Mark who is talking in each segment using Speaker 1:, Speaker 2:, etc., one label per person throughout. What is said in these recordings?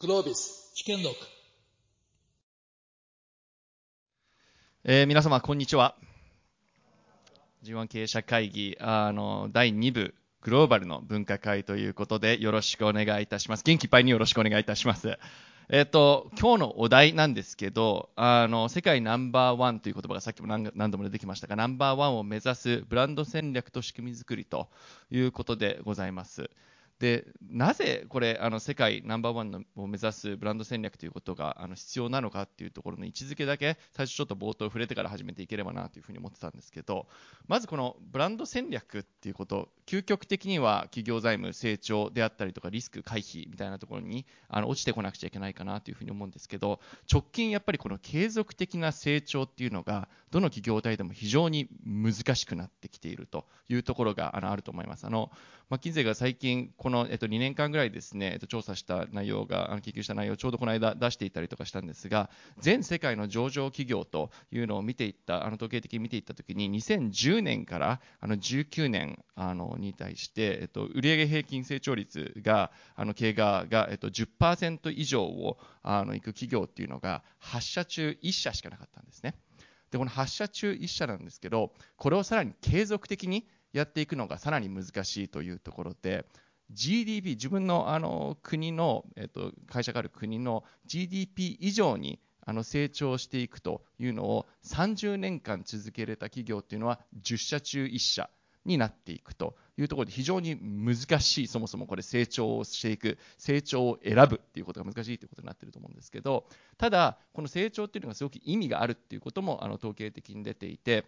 Speaker 1: グロービス試験録
Speaker 2: えー皆様、こんにちは。G1 経営者会議あの第2部グローバルの分科会ということでよろしくお願いいたします。元気いっぱいによろしくお願いいたします。えっ、と、今日のお題なんですけど、あの、世界ナンバーワンという言葉がさっきも何何度も出てきましたが、ナンバーワンを目指すブランド戦略と仕組み作りということでございます。でなぜこれあの世界ナンバーワンのを目指すブランド戦略ということがあの必要なのかっていうところの位置づけだけ最初ちょっと冒頭触れてから始めていければなというふうに思ってたんですけどまずこのブランド戦略っていうこと究極的には企業財務成長であったりとかリスク回避みたいなところにあの落ちてこなくちゃいけないかなというふうに思うんですけど直近やっぱりこの継続的な成長っていうのがどの企業体でも非常に難しくなってきているというところがあのあると思います。あのマッキンゼが最近この、えっと、2年間ぐらいですね、えっと、調査した内容があの研究した内容をちょうどこの間出していたりとかしたんですが全世界の上場企業というのを見ていったあの統計的に見ていったときに2010年からあの19年あのに対して、えっと、売上平均成長率があの経過が、えっと、10%以上をあのいく企業っていうのが8社中1社しかなかったんですね。でこの8社中1社なんですけどこれをさらに継続的にやっていくのがさらに難しいというところで GDP 自分のあの国の、えっと、会社がある国の GDP 以上にあの成長していくというのを30年間続けれた企業というのは10社中1社になっていくというところで非常に難しいそもそもこれ成長をしていく成長を選ぶっていうことが難しいということになっていると思うんですけどただこの成長っていうのがすごく意味があるっていうこともあの統計的に出ていて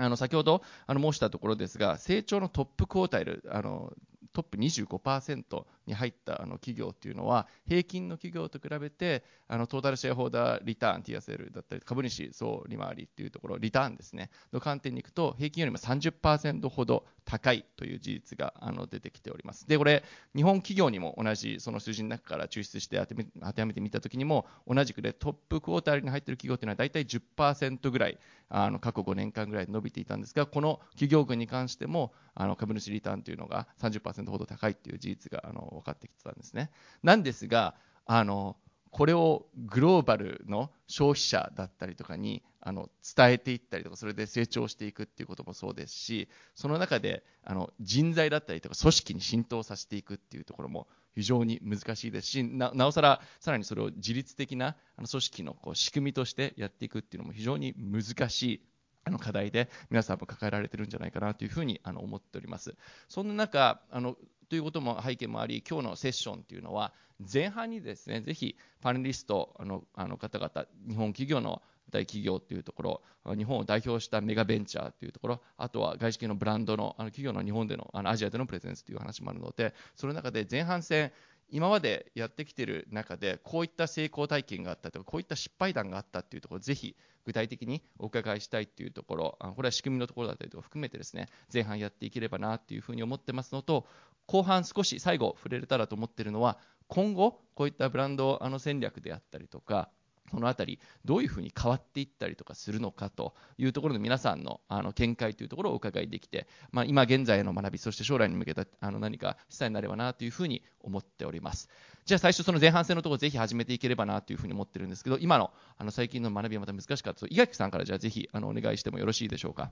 Speaker 2: あの先ほどあの申したところですが成長のトップクォータイルあのトップ25%に入ったあの企業というのは平均の企業と比べてあのトータルシェアホーダーリターン TSL だったり株主総利回りというところリターンですね。の観点にいくと平均よりも30%ほど高いという事実があの出てきております。でこれ日本企業にも同じその数字の中から抽出して当て当てはめてみたときにも同じくでトップクォーターに入っている企業というのは大体10%ぐらいあの過去5年間ぐらい伸びていたんですがこの企業群に関してもあの株主リターンというのが30%ほど高いという事実があの分かってきてたんですね。なんですがあのこれをグローバルの消費者だったりとかにあの伝えていったりとかそれで成長していくっていうこともそうですしその中であの人材だったりとか組織に浸透させていくっていうところも非常に難しいですしなおさらさらにそれを自律的なあの組織のこう仕組みとしてやっていくっていうのも非常に難しいあの課題で皆さんも抱えられてるんじゃないかなというふうにあの思っております。そんな中あのということも背景もあり、今日のセッションというのは、前半にですね、ぜひパネリストのあの方々、日本企業の大企業というところ、日本を代表したメガベンチャーというところ、あとは外資系のブランドのあの企業の日本でのあのアジアでのプレゼンスという話もあるので、その中で前半戦、今までやってきている中で、こういった成功体験があったとか、こういった失敗談があったというところを、ぜひ具体的にお伺いしたいというところ、これは仕組みのところだったりとか含めてですね、前半やっていければなというふうに思ってますのと、後半少し最後触れれたらと思っているのは、今後、こういったブランドあの戦略であったりとか、そのあたり、どういうふうに変わっていったりとかするのかというところの皆さんのあの見解というところをお伺いできて、まあ、今現在の学び、そして将来に向けたあの何か示唆になればなというふうに思っております。じゃあ最初その前半戦のところぜひ始めていければなというふうに思ってるんですけど、今のあの最近の学びはまた難しかったと、伊垣さんからじゃあぜひあのお願いしてもよろしいでしょうか？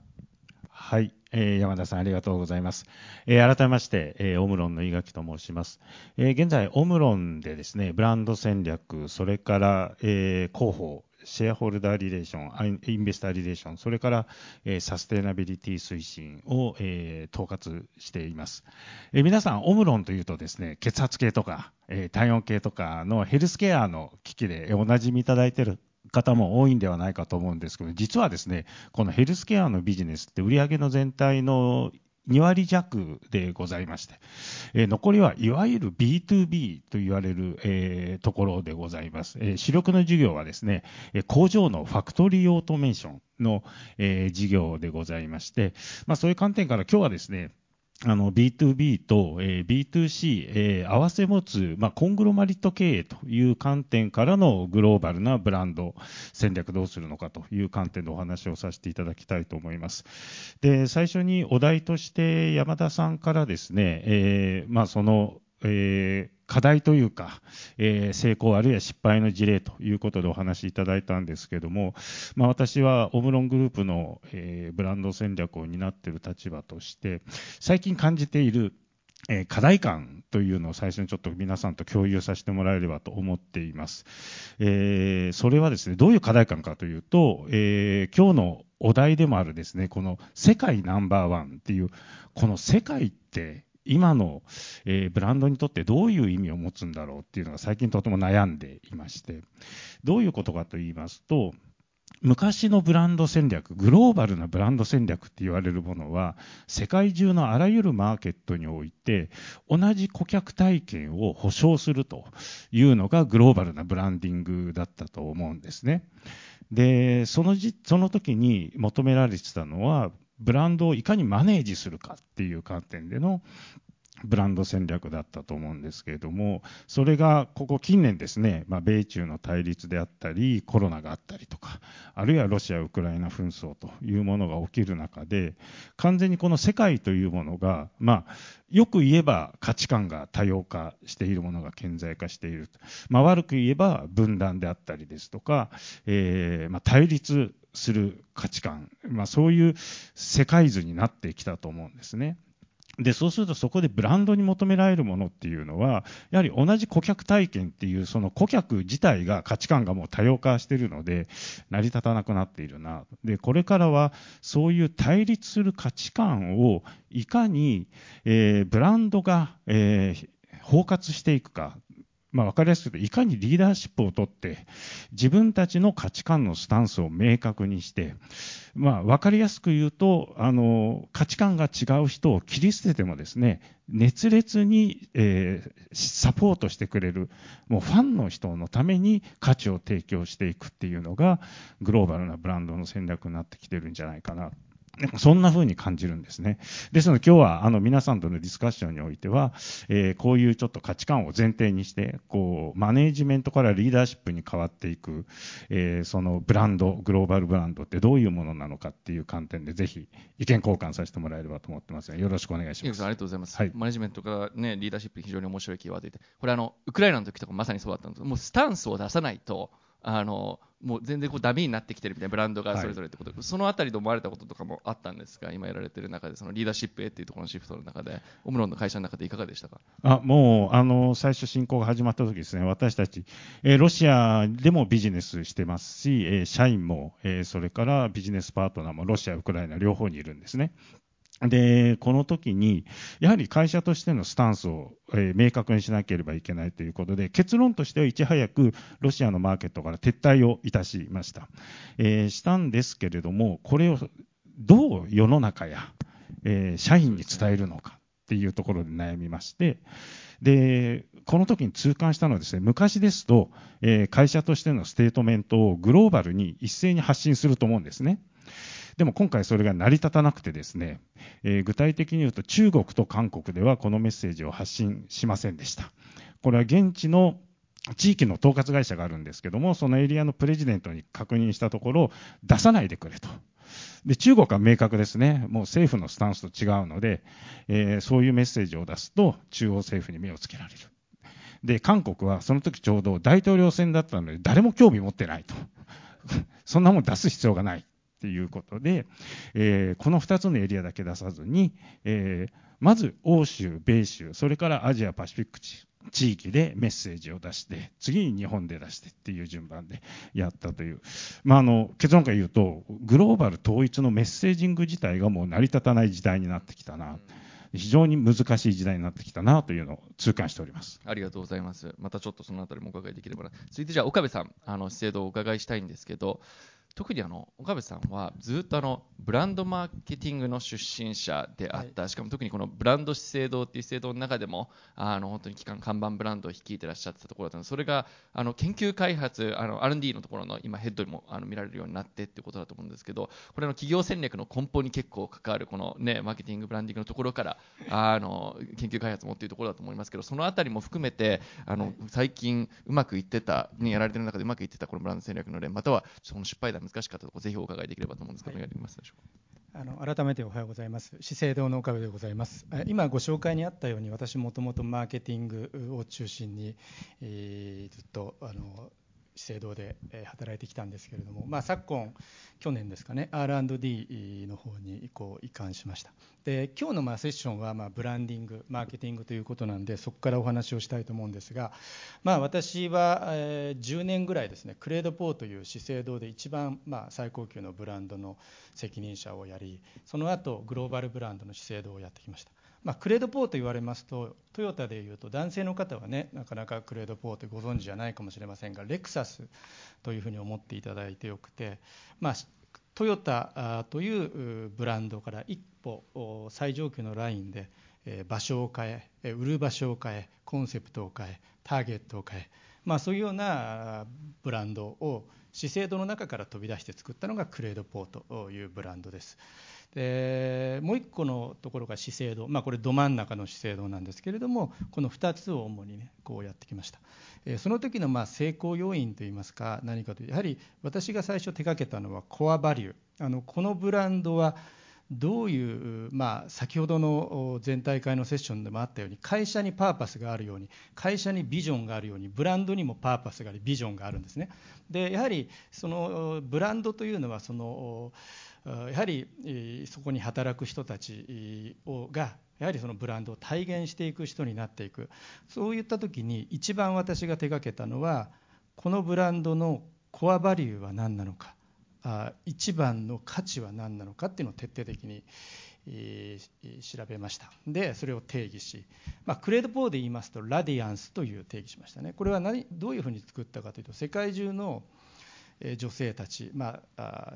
Speaker 3: はい、えー山田さんありがとうございます。えー改めまして、えーオムロンの井垣と申します。えー現在、オムロンでですね、ブランド戦略、それから、えー広報、シェアホルダーリレーション、インベスターリレーション、それから、えーサステナビリティ推進を、えー統括しています。えー皆さん、オムロンというとですね、血圧計とか、えー体温計とかのヘルスケアの機器でおなじみいただいている方も多いんではないかと思うんですけど、実はですね、このヘルスケアのビジネスって売上の全体の2割弱でございまして、えー残りはいわゆる B2B と言われる、えーところでございます。えー主力の事業はですね、工場のファクトリーオートメーションの、え事業でございまして、まあ、そういう観点から今日はですね、あの B2B と、えー B2C、えー合わせ持つ、まあ、コングロマリット経営という観点からのグローバルなブランド戦略どうするのかという観点でお話をさせていただきたいと思います。で最初にお題として山田さんからですね、えーまあ、その、えー課題というか、えー、成功あるいは失敗の事例ということでお話しいただいたんですけども、まあ、私はオムロングループの、えー、ブランド戦略を担っている立場として最近感じているえー、課題感というのを最初にちょっと皆さんと共有させてもらえればと思っています。えー、それはですね、どういう課題感かというと、えー、今日のお題でもあるですね、この世界ナンバーワンっていう、この世界って今の、えー、ブランドにとってどういう意味を持つんだろうっていうのが最近とても悩んでいまして、どういうことかと言いますと、昔のブランド戦略、グローバルなブランド戦略って言われるものは、世界中のあらゆるマーケットにおいて、同じ顧客体験を保証するというのがグローバルなブランディングだったと思うんですね。で、そのじその時に求められてたのは、ブランドをいかにマネージするかっていう観点でのブランド戦略だったと思うんですけれども、それがここ近年ですね、まあ、米中の対立であったり、コロナがあったりとか、あるいはロシア・ウクライナ紛争というものが起きる中で、完全にこの世界というものが、まあ、よく言えば価値観が多様化しているものが顕在化している。まあ、悪く言えば分断であったりですとか、えー、まあ、対立する価値観、まあ、そういう世界図になってきたと思うんですね。で、そうするとそこでブランドに求められるものっていうのは、やはり同じ顧客体験っていう、その顧客自体が価値観がもう多様化しているので、成り立たなくなっているな。で、これからはそういう対立する価値観をいかに、えー、ブランドが、えー、包括していくか、まあ、分かりやすく言うと、いかにリーダーシップを取って、自分たちの価値観のスタンスを明確にして、まあ、分かりやすく言うと、あの価値観が違う人を切り捨ててもですね、熱烈に、えー、サポートしてくれる、もうファンの人のために価値を提供していくっていうのが、グローバルなブランドの戦略になってきてるんじゃないかな。そんな風に感じるんですね。ですので今日はあの皆さんとのディスカッションにおいては、えー、こういうちょっと価値観を前提にして、こう、マネージメントからリーダーシップに変わっていく、えー、そのブランド、グローバルブランドってどういうものなのかっていう観点でぜひ意見交換させてもらえればと思ってますよろしくお願いします。
Speaker 2: ありがとうございます。はい、マネジメントからね、リーダーシップに非常に面白いキーワードで、これあの、ウクライナの時とかまさにそうだったんですもうスタンスを出さないと、あのもう全然こうダメになってきてるみたいなブランドがそれぞれってこと、はい、そのあたりで思われたこととかもあったんですが、今やられてる中で、そのリーダーシップへっていうところのシフトの中で、オムロンの会社の中でいかがでしたか？
Speaker 3: あもうあの最初、侵攻が始まった時ですね、私たち、えー、ロシアでもビジネスしてますし、えー、社員も、えー、それからビジネスパートナーもロシア、ウクライナ両方にいるんですね。で、この時に、やはり会社としてのスタンスを、えー、明確にしなければいけないということで、結論としてはいち早くロシアのマーケットから撤退をいたしました。えー、したんですけれども、これをどう世の中や、えー、社員に伝えるのかっていうところで悩みまして、で、この時に痛感したのはですね、昔ですと、え、会社としてのステートメントをグローバルに一斉に発信すると思うんですね。でも今回それが成り立たなくてですね、えー、具体的に言うと中国と韓国ではこのメッセージを発信しませんでした。これは現地の地域の統括会社があるんですけども、そのエリアのプレジデントに確認したところ、出さないでくれと。で中国は明確ですね、もう政府のスタンスと違うので、えー、そういうメッセージを出すと、中央政府に目をつけられる。で、韓国はその時ちょうど大統領選だったので、誰も興味持ってないと。そんなもん出す必要がない。っていうことで、えー、この2つのエリアだけ出さずに、えー、まず欧州、米州、それからアジアパシフィック地域でメッセージを出して、次に日本で出してっていう順番でやったという、まあ、あの結論から言うと、グローバル統一のメッセージング自体がもう成り立たない時代になってきたな。非常に難しい時代になってきたなというのを痛感しております
Speaker 2: ありがとうございます。またちょっとそのあたりもお伺いできればな。続いてじゃあ岡部さん、あの資生堂をお伺いしたいんですけど、特にあの岡部さんはずっとあのブランドマーケティングの出身者であった、はい、しかも特にこのブランド資生堂っていう資生堂の中でもあの本当に看板ブランドを率いてらっしゃったところだったのでそれがあの研究開発あの R&D のところの今ヘッドにもあの見られるようになってっていうことだと思うんですけどこれの企業戦略の根本に結構関わるこのねマーケティングブランディングのところからあの研究開発もっていうところだと思いますけどそのあたりも含めてあの最近うまくいってたにやられてる中でうまくいってたこのブランド戦略の例またはその失敗談難しかったところぜひお伺いできればと思うんですけど、お願いできますでしょうか？
Speaker 1: あの改めておはようございます。資生堂の岡部でございます。今ご紹介にあったように、私もともとマーケティングを中心に、えー、ずっとあの資生堂で働いてきたんですけれども、まあ、昨今、去年ですかね、R&D の方にこう移管しました。で今日のまあセッションはまあブランディング、マーケティングということなんで、そこからお話をしたいと思うんですが、まあ、私は10年ぐらいですね、クレードポーという資生堂で一番まあ最高級のブランドの責任者をやり、その後グローバルブランドの資生堂をやってきました。まあ、クレードポーと言われますとトヨタでいうと男性の方はねなかなかクレードポーってご存知じゃないかもしれませんがレクサスというふうに思っていただいてよくて、まあ、トヨタというブランドから一歩最上級のラインで場所を変え売る場所を変えコンセプトを変えターゲットを変え、まあ、そういうようなブランドを資生堂の中から飛び出して作ったのがクレードポーというブランドです。でもう1個のところが資生堂、まあ、これど真ん中の資生堂なんですけれどもこの2つを主にねこうやってきました、えその時のまあ成功要因といいますか何かというやはり私が最初手掛けたのはコアバリュー。あのこのブランドはどういう、まあ、先ほどの全体会のセッションでもあったように会社にパーパスがあるように会社にビジョンがあるようにブランドにもパーパスがありビジョンがあるんですね。でやはりそのブランドというのはそのやはりそこに働く人たちをがやはりそのブランドを体現していく人になっていく。そういった時に一番私が手がけたのはこのブランドのコアバリューは何なのか。一番の価値は何なのかっていうのを徹底的に調べました。でそれを定義し、まあ、クレードポーで言いますとラディアンスという定義しましたね。これは何どういうふうに作ったかというと世界中の女性たち、まあ、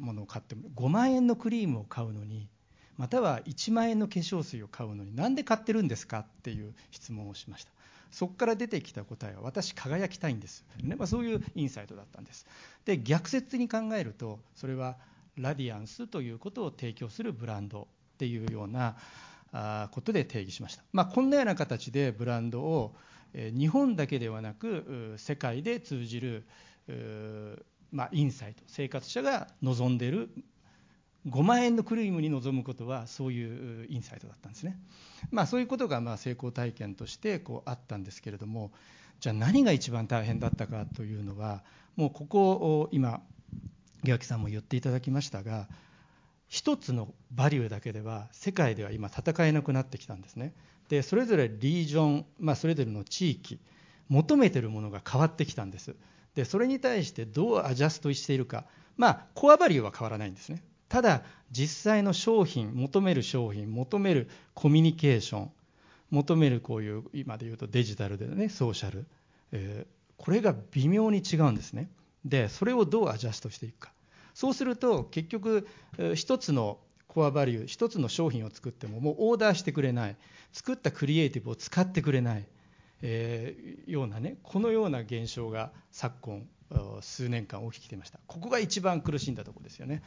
Speaker 1: ものを買っても5万円のクリームを買うのにまたは1万円の化粧水を買うのになんで買ってるんですかっていう質問をしました。そこから出てきた答えは私輝きたいんです、ねまあ、そういうインサイトだったんです。で逆説に考えるとそれはラディアンスということを提供するブランドっていうようなことで定義しました、まあ、こんなような形でブランドを日本だけではなく世界で通じるまあ、インサイト生活者が望んでいる5万円のクリームに臨むことはそういうインサイトだったんですね、まあ、そういうことがまあ成功体験としてこうあったんですけれどもじゃあ何が一番大変だったかというのはもうここを今岩木さんも言っていただきましたが一つのバリューだけでは世界では今戦えなくなってきたんですね。でそれぞれリージョン、まあ、それぞれの地域求めてるものが変わってきたんです。でそれに対してどうアジャストしているか。まあコアバリューは変わらないんですね。ただ実際の商品求める商品求めるコミュニケーション求めるこういう今で言うとデジタルでねソーシャル、えー、これが微妙に違うんですね。でそれをどうアジャストしていくか。そうすると結局一つのコアバリュー一つの商品を作ってももうオーダーしてくれない。作ったクリエイティブを使ってくれない。えー、ようなねこのような現象が昨今数年間起きていました。ここが一番苦しんだところですよね。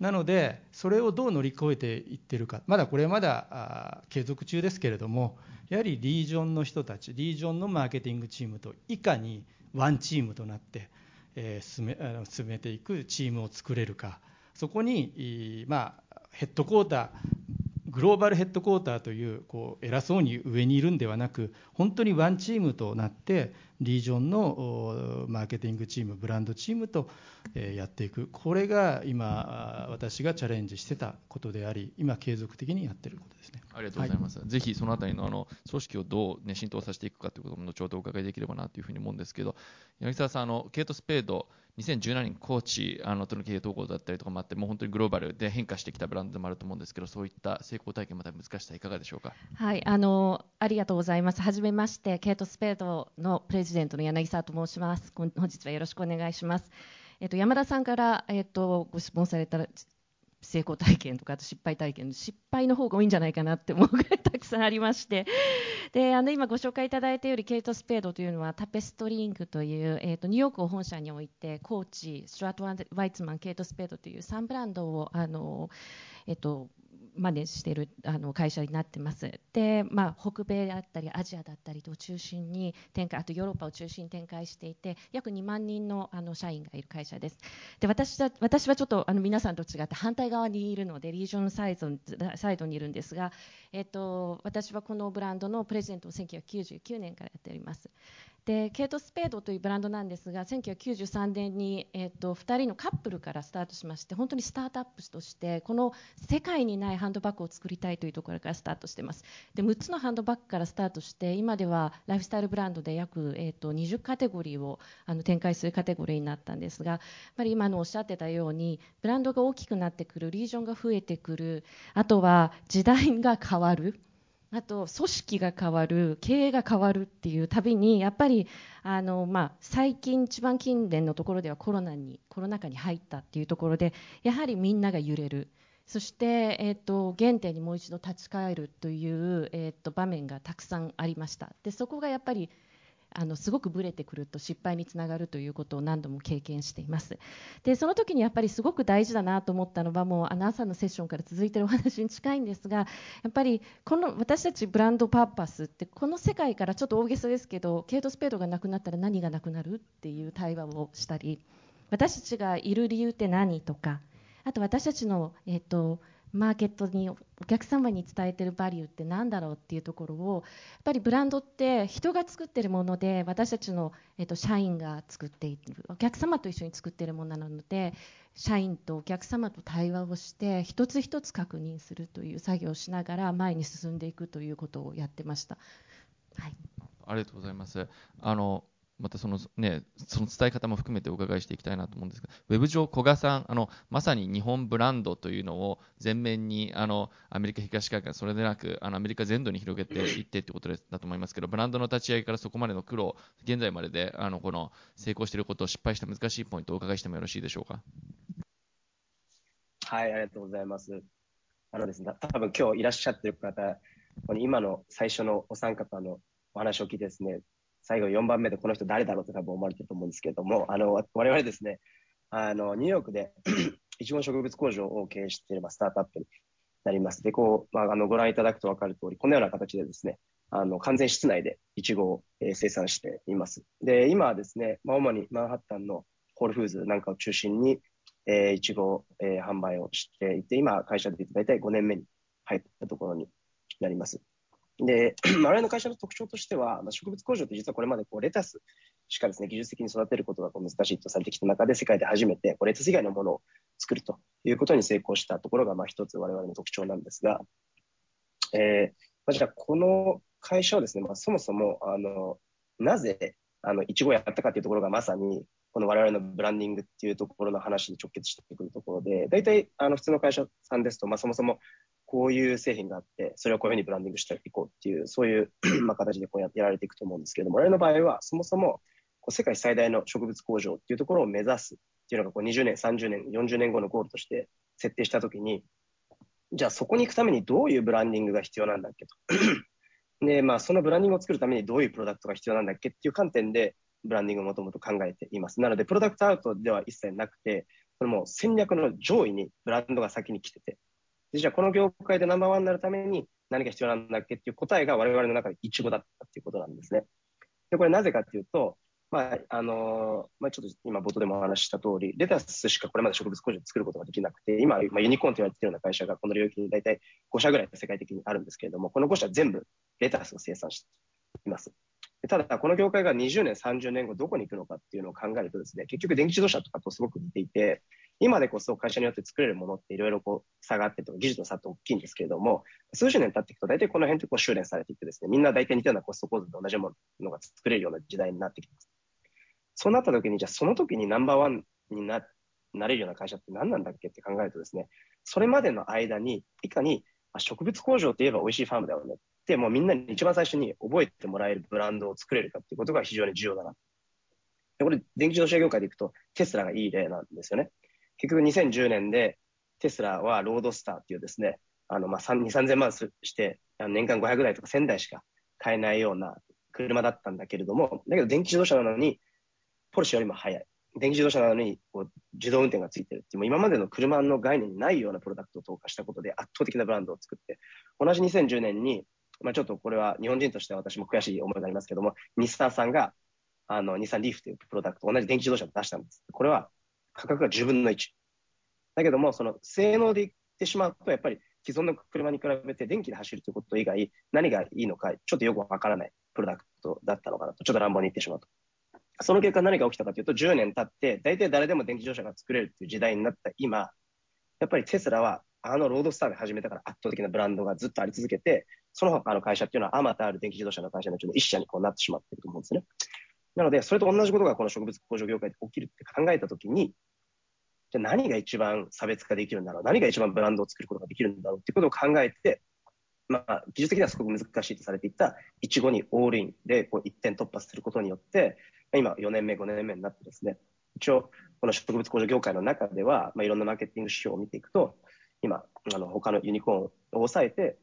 Speaker 1: なのでそれをどう乗り越えていってるか。まだこれはまだ継続中ですけれどもやはりリージョンの人たちリージョンのマーケティングチームといかにワンチームとなって、えー、進めあの進めていくチームを作れるか。そこに、まあ、ヘッドコーターグローバルヘッドクォーターというこう偉そうに上にいるんではなく本当にワンチームとなってリージョンのマーケティングチームブランドチームとやっていく。これが今私がチャレンジしてたことであり今継続的にやっていることですね。
Speaker 2: ありがとうございます、はい、ぜひそのあたりのあの組織をどう、ね、浸透させていくかということも後ほどお伺いできればなというふうに思うんですけど柳沢さんあのケイト・スペード2017年コーチあのとの経営統合だったりとかもあってもう本当にグローバルで変化してきたブランドでもあると思うんですけどそういった成功体験また難しさいかがでしょうか。
Speaker 4: はいあのありがとうございます。はじめましてケイト・スペードのプレジデントの柳沢と申します。本日はよろしくお願いします。えっと山田さんからえっとご質問された成功体験とかあと失敗体験。失敗の方が多いんじゃないかなって思うぐらいたくさんありまして。であの今ご紹介いただいたよりケイト・スペードというのはタペストリングという、えーと、ニューヨークを本社に置いてコーチストラート・ワイツマンケイト・スペードという3ブランドをあの、えーとマネしているあの会社になってます。で、まあ、北米だったりアジアだったりと中心に展開あとヨーロッパを中心に展開していて約2万人のあの社員がいる会社です。で私は私はちょっとあの皆さんと違って反対側にいるのでリージョンサイドサイドにいるんですが、えっと、私はこのブランドのプレゼントを1999年からやっております。でケイト・スペードというブランドなんですが1993年に、えーと、2人のカップルからスタートしまして本当にスタートアップとしてこの世界にないハンドバッグを作りたいというところからスタートしてます。で6つのハンドバッグからスタートして今ではライフスタイルブランドで約、えーと、20カテゴリーをあの展開するカテゴリーになったんですがやっぱり今のおっしゃってたようにブランドが大きくなってくるリージョンが増えてくるあとは時代が変わる。あと組織が変わる経営が変わるっていうたびにやっぱりあの、まあ、最近一番近年のところではコロナにコロナ禍に入ったっていうところでやはりみんなが揺れる。そして、えーと、原点にもう一度立ち返るという、えーと場面がたくさんありました。でそこがやっぱりあのすごくぶれてくると失敗につながるということを何度も経験しています。でその時にやっぱりすごく大事だなと思ったのはもうあの朝のセッションから続いてるお話に近いんですが やっぱりこの私たちブランドパーパスってこの世界からちょっと大げさですけどケイト・スペードがなくなったら何がなくなるっていう対話をしたり私たちがいる理由って何とかあと私たちの、えーとマーケットにお客様に伝えてるバリューって何だろうっていうところをやっぱりブランドって人が作ってるもので私たちの、えっと、社員が作っているお客様と一緒に作ってるものなので社員とお客様と対話をして一つ一つ確認するという作業をしながら前に進んでいくということをやってました。はい、
Speaker 2: ありがとうございます。あのまたそのね、その伝え方も含めてお伺いしていきたいなと思うんですが、ウェブ上、古賀さん、あのまさに日本ブランドというのを前面にあのアメリカ東海岸、それでなくあのアメリカ全土に広げていってということだと思いますけど、ブランドの立ち上げからそこまでの苦労、現在までであのこの成功していること、失敗した難しいポイントをお伺いしてもよろしいでしょうか？
Speaker 5: はい、ありがとうございます。あのですね、多分今日いらっしゃってる方、今の最初のお三方のお話を聞いてですね、最後4番目でこの人誰だろうって多分思われてると思うんですけれども、あの、我々ですね、あの、ニューヨークでいちご植物工場を経営しているスタートアップになります。で、こう、まあ、あの、ご覧いただくと分かる通り、このような形でですね、あの、完全室内でいちごを、生産しています。で、今はですね、まあ、主にマンハッタンのホールフーズなんかを中心に、えー、いちごを、えー、販売をしていて、今、会社で大体5年目に入ったところになります。で、我々の会社の特徴としては、まあ、植物工場って実はこれまでこうレタスしかですね、技術的に育てることがこう難しいとされてきた中で、世界で初めてこうレタス以外のものを作るということに成功したところが、まあ一つ我々の特徴なんですが、えー、まあ、じゃあこの会社はですね、まあ、そもそも、あの、なぜ、あの、いちごやったかというところがまさに、この我々のブランディングっていうところの話に直結してくるところで、大体、あの、普通の会社さんですと、まあ、そもそもこういう製品があって、それをこういうふうにブランディングしていこうっていう、そういう まあ形でこうやられていくと思うんですけども、我々の場合は、そもそもこう世界最大の植物工場っていうところを目指すっていうのがこう20年、30年、40年後のゴールとして設定したときに、じゃあそこに行くためにどういうブランディングが必要なんだっけと。で、まあそのブランディングを作るためにどういうプロダクトが必要なんだっけっていう観点で、ブランディングをもともと考えています。なので、プロダクトアウトでは一切なくて、それも戦略の上位にブランドが先に来てて、じゃあこの業界でナンバーワンになるために何が必要なんだっけっていう答えが我々の中でイチゴだったっていうことなんですね。で、これなぜかっていうと、まあ、あのまあ、ちょっと今冒頭でもお話しした通り、レタスしかこれまで植物工場を作ることができなくて、今、まあ、ユニコーンと言われているような会社がこの領域に大体5社ぐらい世界的にあるんですけれども、この5社全部レタスを生産しています。ただ、この業界が20年、30年後どこに行くのかっていうのを考えるとですね、結局電気自動車とかとすごく似ていて、今でこそ会社によって作れるものっていろいろこう差があってと技術の差って大きいんですけれども、数十年経っていくと大体この辺ってこう修練されていってですね、みんな大体似たようなコスト構図で同じものが作れるような時代になってきます。そうなった時に、じゃあその時にナンバーワンにななれるような会社って何なんだっけって考えるとですね、それまでの間に、いかに植物工場といえば美味しいファームだよね、もうみんなに一番最初に覚えてもらえるブランドを作れるかっていうことが非常に重要だな。でこれ、電気自動車業界でいくとテスラがいい例なんですよね。結局2010年でテスラはロードスターっていうですね、あの、まあ、2、3000万して、年間500台とか1000台しか買えないような車だったんだけれども、だけど電気自動車なのに、ポルシェよりも速い。電気自動車なのにこう自動運転がついてるっていう、もう今までの車の概念にないようなプロダクトを投下したことで圧倒的なブランドを作って、同じ2010年に、まあ、ちょっとこれは日本人としては私も悔しい思いがありますけども、日産さんがあの日産リーフというプロダクト、同じ電気自動車を出したんです。これは価格が10分の1。だけども、その性能で言ってしまうと、やっぱり既存の車に比べて電気で走るということ以外、何がいいのか、ちょっとよくわからないプロダクトだったのかなと、ちょっと乱暴に言ってしまうと。その結果何が起きたかというと、10年経って、大体誰でも電気自動車が作れるっていう時代になった今、やっぱりテスラは、あのロードスターで始めたから圧倒的なブランドがずっとあり続けて、その他の会社っていうのは、あまたある電気自動車の会社のうちの一社にこうなってしまっていると思うんですね。なので、それと同じことがこの植物工場業界で起きるって考えたときに、じゃ何が一番差別化できるんだろう、何が一番ブランドを作ることができるんだろうっていうことを考えて、まあ、技術的にはすごく難しいとされていた、いちごにオールインでこう一点突破することによって、今4年目、5年目になってですね、一応、この植物工場業界の中では、まあ、いろんなマーケティング指標を見ていくと、今、あの他のユニコーンを抑えて、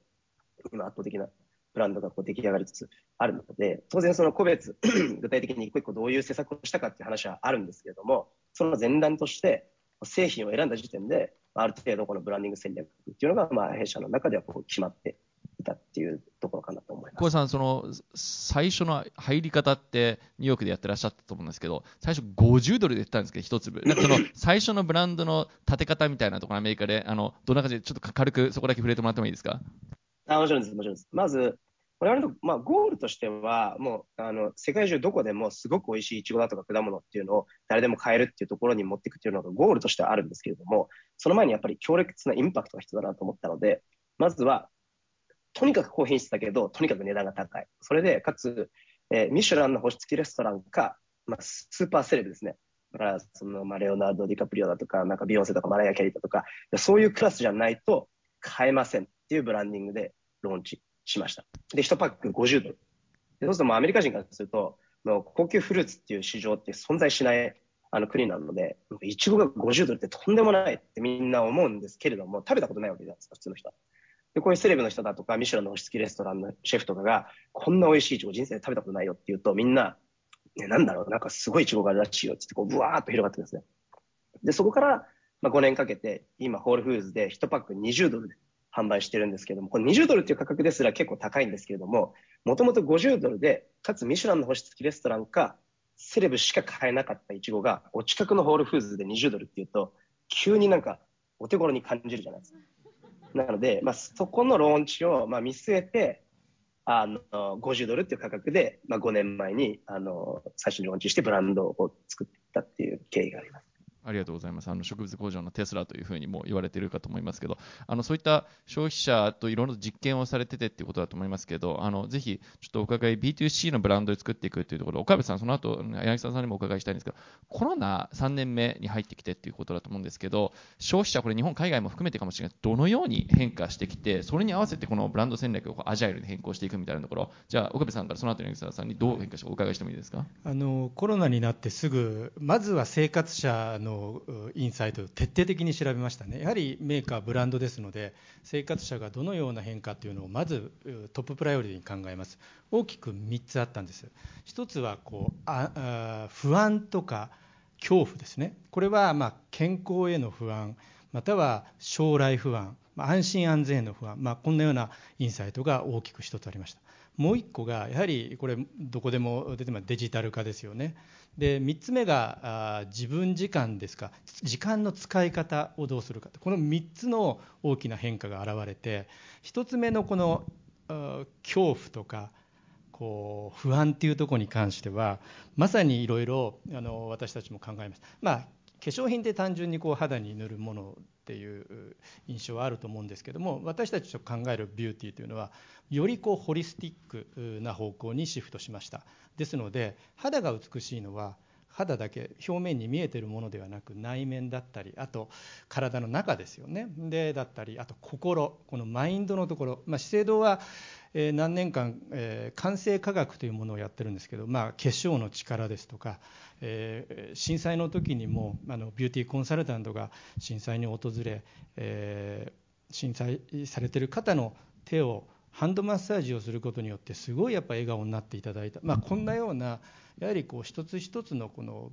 Speaker 5: 今圧倒的なブランドがこう出来上がりつつあるので、当然その個別、具体的に一個一個どういう施策をしたかっていう話はあるんですけれども、その前段として、製品を選んだ時点で、ある程度このブランディング戦略っていうのが、まあ、弊社の中ではこう決まってたっていうところかなと思います。
Speaker 2: 小さん、その最初の入り方ってニューヨークでやってらっしゃったと思うんですけど、最初50ドルで売ったんですけど、一粒。その 最初のブランドの立て方みたいなところ、アメリカで、あのどんな感じで、ちょっと軽くそこだけ触れてもらってもいいですか？
Speaker 5: あもちろんです、もちろんです。まず、我々の、まあ、ゴールとしては、もう、あの、世界中どこでもすごく美味しいイチゴだとか果物っていうのを誰でも買えるっていうところに持っていくっていうのがゴールとしてはあるんですけれども、その前にやっぱり強烈なインパクトが必要だなと思ったので、まずは、とにかく高品質だけど、とにかく値段が高い。それで、かつ、えー、ミシュランの星付きレストランか、まあ、スーパーセレブですね。だから、その、まあ、レオナルド・ディカプリオだとか、なんかビヨンセとかマライア・キャリーだとか、そういうクラスじゃないと買えませんっていうブランディングでローンチしました。で、1パック50ドル。でそうするとアメリカ人からすると、もう高級フルーツっていう市場って存在しないあの国なので、いちごが50ドルってとんでもないってみんな思うんですけれども、食べたことないわけじゃないですか、普通の人は。で、こういうセレブの人だとか、ミシュランの星付きレストランのシェフとかが、こんな美味しいいちご人生で食べたことないよって言うと、みんな、ね、なんだろう、なんかすごいいちごがあるらしいよってって、こう、ブワーっと広がってですね。で、そこから、まあ、5年かけて、今、ホールフーズで1パック20ドルで販売してるんですけども、これ20ドルっていう価格ですら結構高いんですけれども、もともと50ドルで、かつミシュランの星付きレストランか、セレブしか買えなかったイチゴが、お近くのホールフーズで20ドルっていうと、急になんかお手頃に感じるじゃないですか。なので、まあ、そこのローンチをまあ見据えて、あの50ドルっていう価格で、まあ、5年前にあの最初にローンチしてブランドを作ったっていう経緯があります。
Speaker 2: ありがとうございます。あの植物工場のテスラというふうにも言われているかと思いますけど、あのそういった消費者といろいろ実験をされててっていうことだと思いますけど、あのぜひちょっとお伺い B2C のブランドで作っていくというところ、岡部さん、その後柳沢さんにもお伺いしたいんですけど、コロナ3年目に入ってきてっていうことだと思うんですけど、消費者、これ日本、海外も含めてかもしれない、どのように変化してきて、それに合わせてこのブランド戦略をアジャイルに変更していくみたいなところ、じゃあ岡部さんからその後柳沢さんにどう変化してお伺いしてもいいですか？
Speaker 1: あのコロナになってすぐ、まずは生活者のインサイトを徹底的に調べましたね。やはりメーカーブランドですので生活者がどのような変化というのをまずトッププライオリティに考えます。大きく3つあったんです。1つはこうあ不安とか恐怖ですね。これはま健康への不安または将来不安安心安全への不安、まあ、こんなようなインサイトが大きく1つありました。もう1個がやはりこれどこでも出てます。デジタル化ですよね。で3つ目があ自分時間ですか。時間の使い方をどうするかこの3つの大きな変化が現れて1つ目のこの恐怖とかこう不安っていうところに関してはまさにいろいろ私たちも考えます。まあ化粧品って単純にこう肌に塗るものっていう印象はあると思うんですけども私たちと考えるビューティーというのはよりこうホリスティックな方向にシフトしました。ですので肌が美しいのは肌だけ表面に見えてるものではなく内面だったりあと体の中ですよね。でだったりあと心このマインドのところ、まあ、資生堂はえ何年間、えー、完成科学というものをやってるんですけど、まあ、化粧の力ですとか、え、震災の時にもあのビューティーコンサルタントが震災に訪れ、え、震災されてる方の手をハンドマッサージをすることによってすごいやっぱ笑顔になっていただいた、まあ、こんなようなやはりこう一つ一つのこの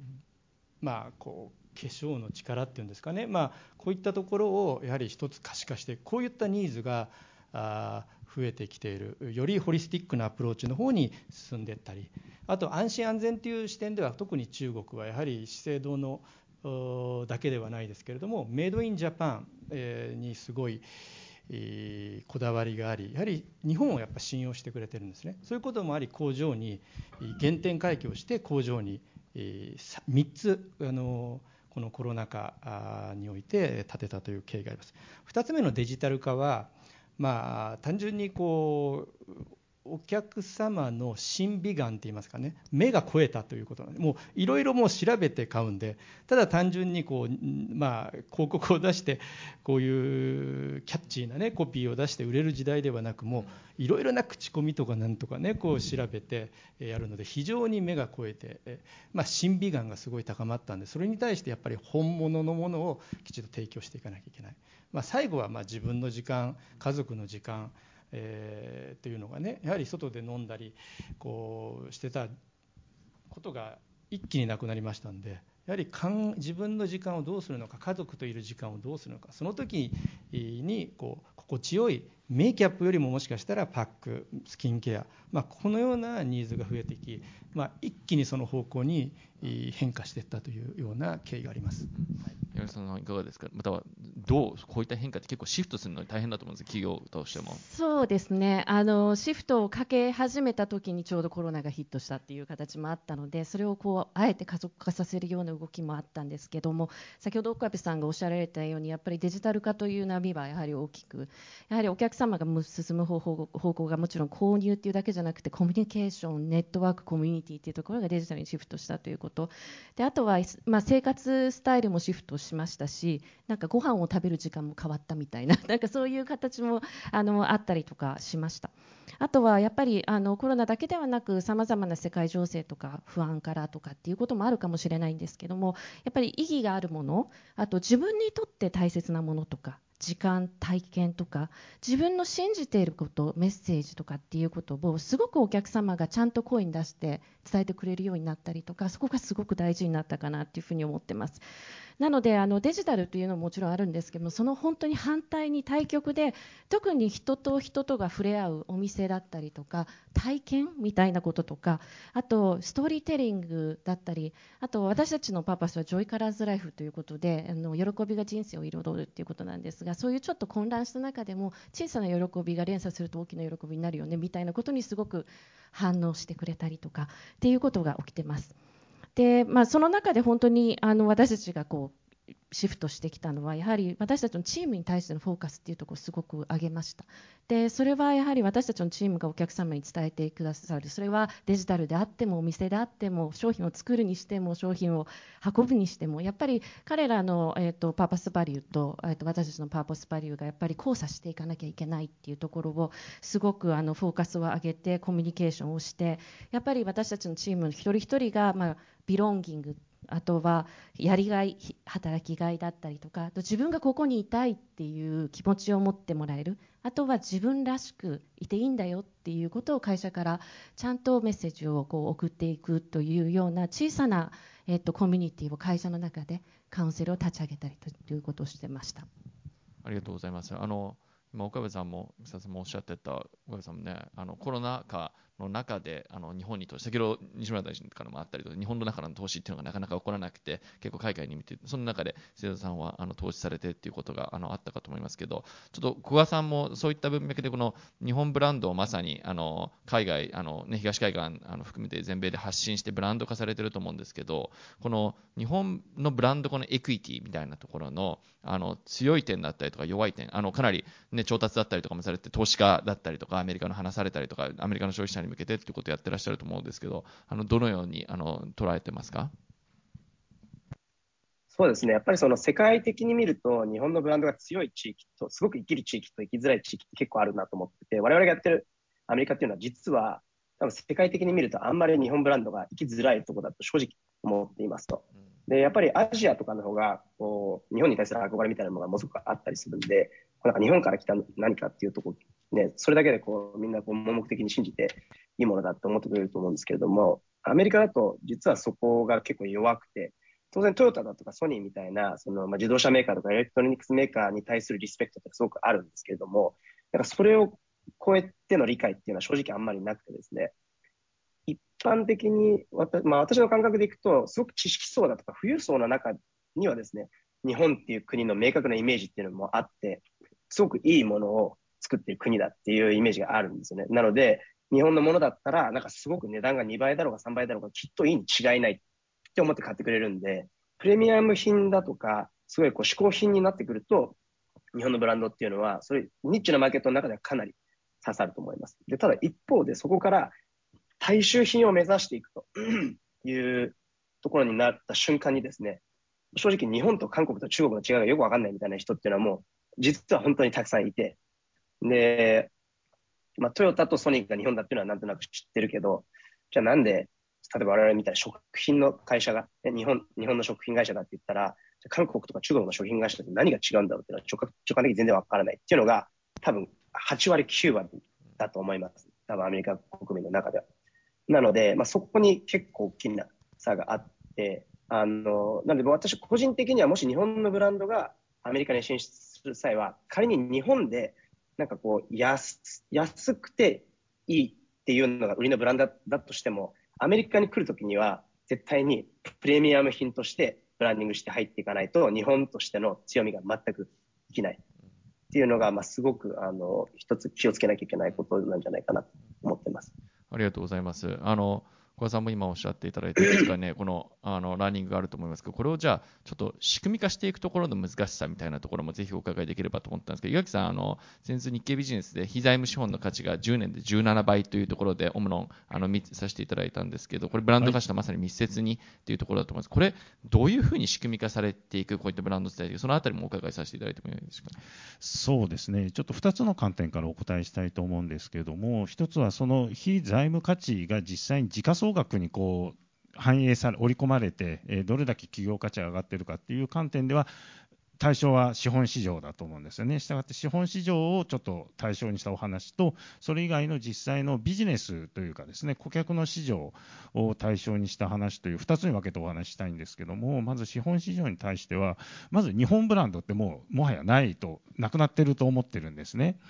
Speaker 1: まあ、こう化粧の力っていうんですかね、まあ、こういったところをやはり一つ可視化してこういったニーズがあ増えてきている。よりホリスティックなアプローチの方に進んでいったり。あと安心安全という視点では特に中国はやはり資生堂のだけではないですけれどもメイドインジャパンにすごいこだわりがありやはり日本をやっぱ信用してくれてるんですね。そういうこともあり工場に原点回帰をして工場に3つあのこのコロナ禍において建てたという経緯があります。2つ目のデジタル化はまあ単純にこうお客様の審美眼って言いますかね。目が肥えたということなんで。もういろいろもう調べて買うんでただ単純にこう、まあ、広告を出してこういうキャッチーな、ね、コピーを出して売れる時代ではなくもういろいろな口コミとかなんとかねこう調べてやるので非常に目が肥えて、まあ、審美眼がすごい高まったんでそれに対してやっぱり本物のものをきちんと提供していかなきゃいけない、まあ、最後はまあ自分の時間家族の時間えー、というのがねやはり外で飲んだりこうしてたことが一気になくなりましたんでやはり自分の時間をどうするのか家族といる時間をどうするのかその時にこう心地よいメイキャップよりももしかしたらパックスキンケア、まあ、このようなニーズが増えてき、まあ、一気にその方向に変化していったというような経緯があります。はい
Speaker 2: 山さんいかがですか、またはどう、こういった変化って結構シフトするのに大変だと思うんです企業としても。
Speaker 4: そうですねあの、シフトをかけ始めた時にちょうどコロナがヒットしたっていう形もあったので、それをこうあえて加速化させるような動きもあったんですけども、先ほど岡部さんがおっしゃられたように、やっぱりデジタル化という波はやはり大きく、やはりお客様様が進む方法方向がもちろん購入っていうだけじゃなくて、コミュニケーション、ネットワーク、コミュニティっていうところがデジタルにシフトしたということ、であとは、まあ、生活スタイルもシフトしましたし、なんかご飯を食べる時間も変わったみたいな なんかそういう形もあのあったりとかしました。あとはやっぱりあのコロナだけではなくさまざまな世界情勢とか不安からとかっていうこともあるかもしれないんですけどもやっぱり意義があるものあと自分にとって大切なものとか時間体験とか自分の信じていることメッセージとかっていうことをすごくお客様がちゃんと声に出して伝えてくれるようになったりとかそこがすごく大事になったかなっていうふうに思ってます。なのであのデジタルというのももちろんあるんですけどもその本当に反対に対極で特に人と人とが触れ合うお店だったりとか体験みたいなこととかあとストーリーテリングだったりあと私たちのパーパスはジョイカラーズライフということであの喜びが人生を彩るということなんですがそういうちょっと混乱した中でも小さな喜びが連鎖すると大きな喜びになるよねみたいなことにすごく反応してくれたりとかっていうことが起きてます。でまあ、その中で本当にあの私たちがこうシフトしてきたのはやはり私たちのチームに対してのフォーカスっていうところをすごく上げました。でそれはやはり私たちのチームがお客様に伝えてくださる。それはデジタルであってもお店であっても商品を作るにしても商品を運ぶにしてもやっぱり彼らの、えーと、パーパスバリューと,、えーと、私たちのパーパスバリューがやっぱり交差していかなきゃいけないっていうところをすごくあのフォーカスを上げてコミュニケーションをしてやっぱり私たちのチームの一人一人が、まあ、ビロンギングあとはやりがい働きがいだったりとかあと自分がここにいたいっていう気持ちを持ってもらえる。あとは自分らしくいていいんだよっていうことを会社からちゃんとメッセージをこう送っていくというような小さな、えっと、コミュニティを会社の中でカウンセルを立ち上げたりということをしてました。
Speaker 2: ありがとうございます。あの今岡部さんもさんもおっしゃってた岡部さんもねあのコロナ禍の中であの日本に投資先ほど西村大臣からもあったりと日本の中の投資っていうのがなかなか起こらなくて結構海外に見てその中で瀬田さんはあの投資されてっていうことがあのあったかと思いますけどちょっと古賀さんもそういった文脈でこの日本ブランドをまさにあの海外あの、ね、東海岸あの含めて全米で発信してブランド化されてると思うんですけどこの日本のブランドこのエクイティみたいなところのあの強い点だったりとか弱い点あのかなり、ね、調達だったりとかもされて投資家だったりとかアメリカの話されたりとかアメリカの消費者に向けてっていうことをやってらっしゃると思うんですけど、あのどのようにあの捉えてますか？
Speaker 5: そうですね、やっぱりその世界的に見ると、日本のブランドが強い地域と、すごく生きる地域と生きづらい地域って結構あるなと思ってて、我々がやってるアメリカっていうのは、実は、多分世界的に見ると、あんまり日本ブランドが生きづらいところだと正直思っていますと。で、やっぱりアジアとかの方が、こう、日本に対する憧れみたいなものがものすごくあったりするんで、なんか日本から来た何かっていうところ、ね、それだけでこう、みんなこう盲目的に信じていいものだと思ってくれると思うんですけれども、アメリカだと実はそこが結構弱くて、当然トヨタだとかソニーみたいな、そのまあ自動車メーカーとかエレクトロニクスメーカーに対するリスペクトってすごくあるんですけれども、なんかそれを超えての理解っていうのは正直あんまりなくてですね、一般的に、まあ、私の感覚でいくと、すごく知識層だとか富裕層の中にはですね、日本っていう国の明確なイメージっていうのもあって、すごくいいものを作っている国だっていうイメージがあるんですよね。なので、日本のものだったら、なんかすごく値段が2倍だろうが3倍だろうが、きっといいに違いないって思って買ってくれるんで、プレミアム品だとか、すごいこう嗜好品になってくると、日本のブランドっていうのは、そういうニッチなマーケットの中ではかなり刺さると思います。で、ただ一方でそこから大衆品を目指していくと いうところになった瞬間にですね、正直日本と韓国と中国の違いがよくわかんないみたいな人っていうのはもう、実は本当にたくさんいて、で、まあ、トヨタとソニーが日本だっていうのはなんとなく知ってるけど、じゃあなんで、例えば我々みたいな食品の会社が、日本、日本の食品会社だって言ったら、韓国とか中国の食品会社って何が違うんだろうっていうのは直感的に全然わからないっていうのが、多分8割、9割だと思います。多分アメリカ国民の中では。なので、まあ、そこに結構大きな差があって、あの、なので私個人的にはもし日本のブランドがアメリカに進出する際は、仮に日本でなんかこう安、安くていいっていうのが売りのブランドだとしても、アメリカに来るときには絶対にプレミアム品としてブランディングして入っていかないと、日本としての強みが全くできないっていうのが、まあ、すごくあの一つ気をつけなきゃいけないことなんじゃないかなと思ってます。
Speaker 2: ありがとうございます。あの小田さんも今おっしゃっていただいたんですかね、このあのラーニングがあると思いますけど、これをじゃあ、ちょっと仕組み化していくところの難しさみたいなところもぜひお伺いできればと思ったんですけど、岩木さん、あの先日、日経ビジネスで非財務資本の価値が10年で17倍というところで、オムロンあのさせていただいたんですけど、これ、ブランド化したまさに密接にというところだと思います、これ、どういうふうに仕組み化されていく、こういったブランド伝えそのあたりもお伺いさせていただいてもいいですか、
Speaker 3: そうですね、ちょっと2つの観点からお答えしたいと思うんですけれども、1つはその非財務価値が実際に時価総額にこう反映され、織り込まれて、えどれだけ企業価値が上がっているかっていう観点では、対象は資本市場だと思うんですよね。したがって資本市場をちょっと対象にしたお話と、それ以外の実際のビジネスというかですね、顧客の市場を対象にした話という2つに分けてお話ししたいんですけども、まず資本市場に対しては、まず日本ブランドってもうもはやないと、なくなってると思ってるんですね。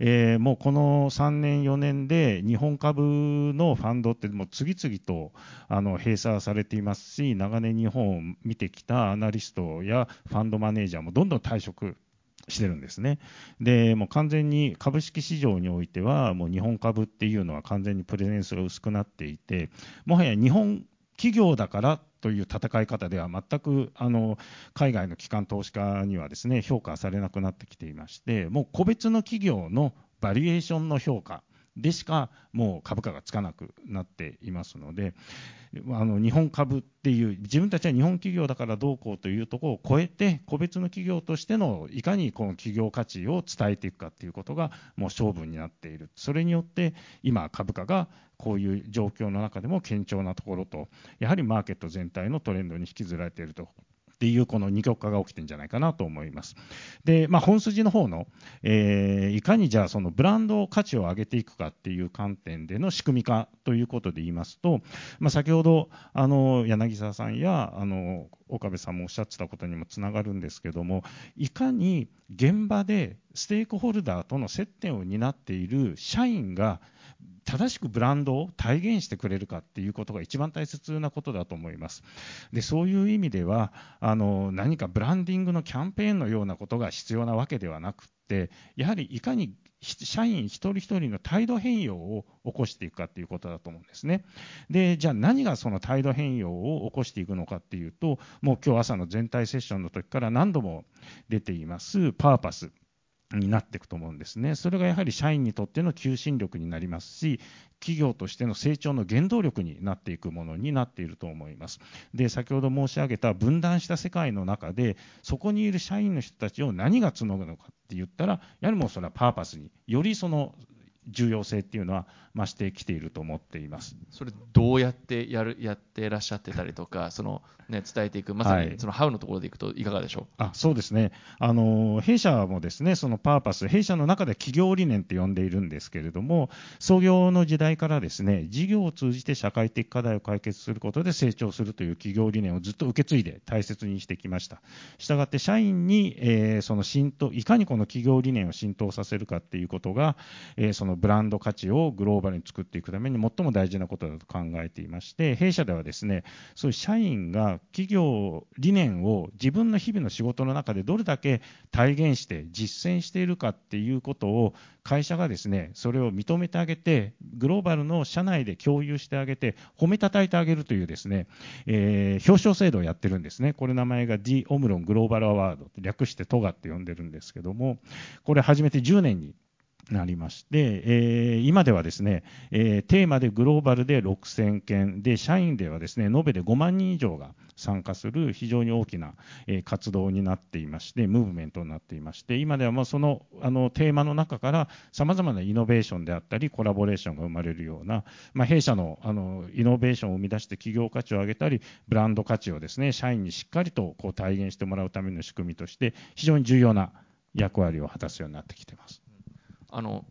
Speaker 3: えー、もうこの3年、4年で日本株のファンドってもう次々とあの閉鎖されていますし、長年日本を見てきたアナリストやファンドマネージャーャーもどんどん退職してるんですね。で、もう完全に株式市場においては、もう日本株っていうのは完全にプレゼンスが薄くなっていて、もはや日本企業だからという戦い方では全くあの海外の機関投資家にはですね評価されなくなってきていまして、もう個別の企業のバリエーションの評価でしかもう株価がつかなくなっていますので、あの日本株っていう、自分たちは日本企業だからどうこうというところを超えて、個別の企業としてのいかにこの企業価値を伝えていくかということがもう勝負になっている、それによって今、株価がこういう状況の中でも堅調なところと、やはりマーケット全体のトレンドに引きずられていると。っていうこの二極化が起きてるんじゃないかなと思います。で、まあ、本筋の方の、えー、いかにじゃあそのブランド価値を上げていくかっていう観点での仕組み化ということで言いますと、まあ、先ほどあの柳沢さんやあの岡部さんもおっしゃってたことにもつながるんですけども、いかに現場でステークホルダーとの接点を担っている社員が正しくブランドを体現してくれるかっていうことが一番大切なことだと思います。でそういう意味ではあの何かブランディングのキャンペーンのようなことが必要なわけではなくてやはりいかに社員一人一人の態度変容を起こしていくかということだと思うんですね。で、じゃあ何がその態度変容を起こしていくのかっていうと、もう今日朝の全体セッションの時から何度も出ていますパーパス。になっていくと思うんですね。それがやはり社員にとっての求心力になりますし、企業としての成長の原動力になっていくものになっていると思います。で、先ほど申し上げた分断した世界の中で、そこにいる社員の人たちを何が募るのかって言ったら、やはりもうそれはパーパスに、よりその重要性っていうのは増してきていると思っています。
Speaker 2: それどうやってやるやってらっしゃってたりとか、そのね伝えていくまさ
Speaker 3: はい
Speaker 2: にそのハウのところでいくといかがでしょ
Speaker 3: あそうですねあの、弊社もですねそのパーパス、弊社の中で企業理念って呼んでいるんですけれども、創業の時代からですね事業を通じて社会的課題を解決することで成長するという企業理念をずっと受け継いで大切にしてきました。したがって社員に、えーその浸透いかにこの企業理念を浸透させるかっていうことが、えーそのブランド価値をグローバルに作っていくために最も大事なことだと考えていまして、弊社ではですねそういう社員が企業理念を自分の日々の仕事の中でどれだけ体現して実践しているかっていうことを会社がですねそれを認めてあげてグローバルの社内で共有してあげて褒めたたえてあげるというですね、えー表彰制度をやってるんですね。これ名前が D オムロングローバルアワード略してトガって呼んでるんですけどもこれ始めて10年になりまして、えー今ではですね、えーテーマでグローバルで6000件で、社員ではですね、延べで5万人以上が参加する非常に大きな、えー活動になっていまして、ムーブメントになっていまして、今ではもうそのあのテーマの中から、さまざまなイノベーションであったり、コラボレーションが生まれるような、まあ、弊社のあのイノベーションを生み出して企業価値を上げたり、ブランド価値をですね社員にしっかりとこう体現してもらうための仕組みとして、非常に重要な役割を果たすようになってきています。
Speaker 2: うあの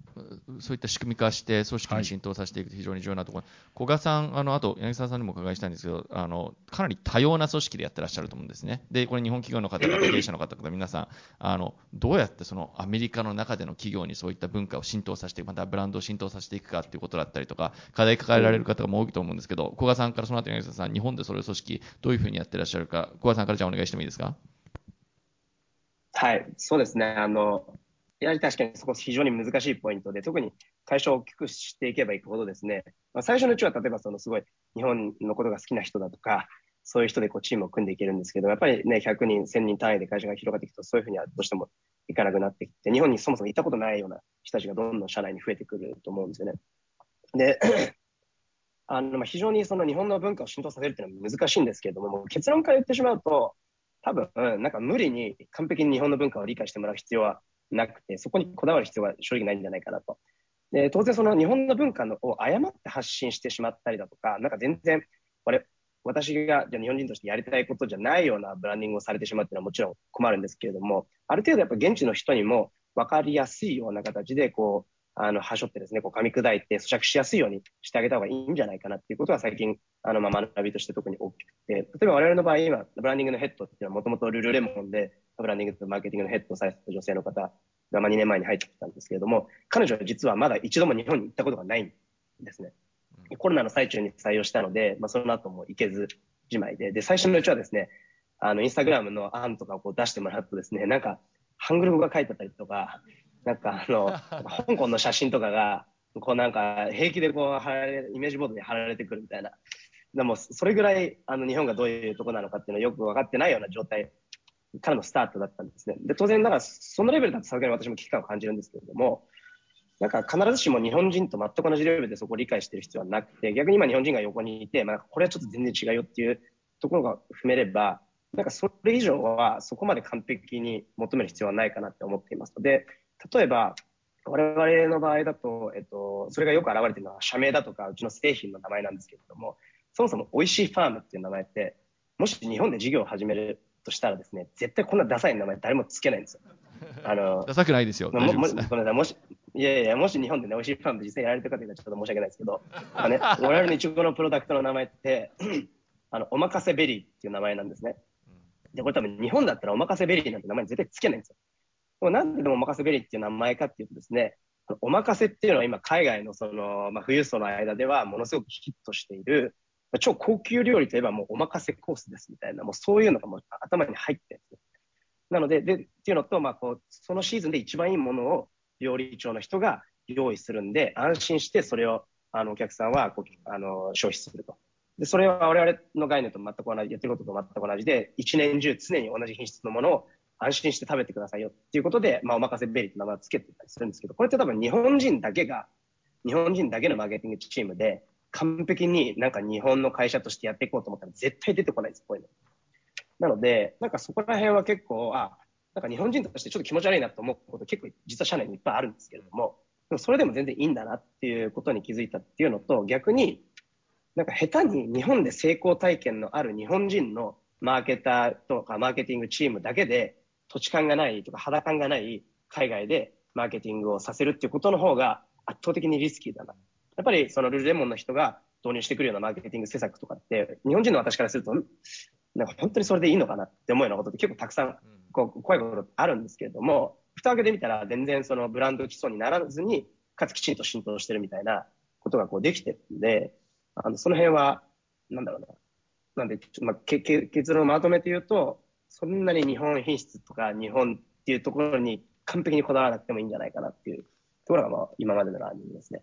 Speaker 2: そういった仕組み化して組織に浸透させていくと非常に重要なところ、古賀さん、あのあと柳沢さんにもお伺いしたいんですけどあの、かなり多様な組織でやってらっしゃると思うんですね、でこれ、日本企業の方々、経営者の方々、皆さんあの、どうやってそのアメリカの中での企業にそういった文化を浸透させていく、またブランドを浸透させていくかということだったりとか、課題抱えられる方が多いと思うんですけど、古賀さんからその後柳沢さん、日本でそれを組織、どういうふうにやってらっしゃるか、古賀さんからじゃあお願いしてもいいですか？
Speaker 5: はい、そうですね。あの、やはり確かにそこ非常に難しいポイントで、特に会社を大きくしていけばいくほどですね、まあ、最初のうちは例えばそのすごい日本のことが好きな人だとか、そういう人でこうチームを組んでいけるんですけど、やっぱりね、100人、1000人単位で会社が広がっていくと、そういうふうにはどうしてもいかなくなってきて、日本にそもそも行ったことないような人たちがどんどん社内に増えてくると思うんですよね。で、あのまあ非常にその日本の文化を浸透させるっていうのは難しいんですけれども、も結論から言ってしまうと、多分、うんなんか無理に完璧に日本の文化を理解してもらう必要はなくて、そこにこだわる必要は正直ないんじゃないかなと。で当然、その日本の文化のを誤って発信してしまったりだとか、なんか全然、これ、私がじゃ日本人としてやりたいことじゃないようなブランディングをされてしまうっていうのはもちろん困るんですけれども、ある程度やっぱ現地の人にも分かりやすいような形で、こう、あの、はしょってですね、こう噛み砕いて咀嚼しやすいようにしてあげた方がいいんじゃないかなっていうことは最近、あの、まあ、学びとして特に大きくて、例えば我々の場合、今、ブランディングのヘッドっていうのはもともとルルレモンで、ブランディングとマーケティングのヘッドをされてた女性の方が、まあ、2年前に入ってきたんですけれども、彼女は実はまだ一度も日本に行ったことがないんですね。コロナの最中に採用したので、まあ、その後も行けずじまいで、で、最初のうちはですね、あの、インスタグラムの案とかをこう出してもらうとですね、なんか、ハングル語が書いてあったりとか、なんかあの、香港の写真とかが、こうなんか平気でこう貼られ、イメージボードに貼られてくるみたいな。でも、それぐらい、あの、日本がどういうところなのかっていうのをよく分かってないような状態からのスタートだったんですね。で、当然、だから、そのレベルだとさすがに私も危機感を感じるんですけれども、なんか必ずしも日本人と全く同じレベルでそこを理解している必要はなくて、逆に今日本人が横にいて、まあ、これはちょっと全然違うよっていうところが踏めれば、なんかそれ以上はそこまで完璧に求める必要はないかなって思っていますので、例えば、我々の場合だと、えっと、それがよく表れてるのは社名だとか、うちの製品の名前なんですけれども、そもそも美味しいファームっていう名前って、もし日本で事業を始めるとしたらですね、絶対こんなダサい名前誰もつけないんですよ。あの、
Speaker 2: ダサくないですよ。
Speaker 5: も
Speaker 2: 大丈夫です。
Speaker 5: もごめんなさい、もし、いやいや、もし日本でね、美味しいパンで実際やられてる方いたらちょっと申し訳ないですけど、ま あね、我々のイチゴのプロダクトの名前って、あの、おまかせベリーっていう名前なんですね。で、これ多分日本だったらおまかせベリーなんて名前絶対つけないんですよ。でもなんででもおまかせベリーっていう名前かっていうとですね、おまかせっていうのは今海外のその、まあ、富裕層の間ではものすごくヒットしている、超高級料理といえばもうおまかせコースですみたいな、もうそういうのがもう頭に入ってるんですね。なので、で、っていうのと、まあ、こう、そのシーズンで一番いいものを料理長の人が用意するんで、安心してそれを、あの、お客さんはこう、あの、消費すると。で、それは我々の概念と全く同じ、やってることと全く同じで、一年中常に同じ品質のものを安心して食べてくださいよっていうことで、まあ、おまかせベリーって名前をつけてたりするんですけど、これって多分日本人だけが、日本人だけのマーケティングチームで、完璧になんか日本の会社としてやっていこうと思ったら絶対出てこないです、こういうの。なので、なんかそこら辺は結構、あ、なんか日本人としてちょっと気持ち悪いなと思うこと結構実は社内にいっぱいあるんですけれども、でもそれでも全然いいんだなっていうことに気づいたっていうのと、逆に、なんか下手に日本で成功体験のある日本人のマーケターとかマーケティングチームだけで土地感がないとか肌感がない海外でマーケティングをさせるっていうことの方が圧倒的にリスキーだな。やっぱりそのルルレモンの人が導入してくるようなマーケティング施策とかって、日本人の私からすると、なんか本当にそれでいいのかなって思うようなことって結構たくさんこう怖いことあるんですけれども、蓋開けてみたら全然そのブランド基礎にならずに、かつきちんと浸透してるみたいなことがこうできてるんで、あのその辺は、なんだろうな。なんで、まあ、けけ結論をまとめて言うと、そんなに日本品質とか日本っていうところに完璧にこだわらなくてもいいんじゃないかなっていうところが、まあ、今までのラーニングですね。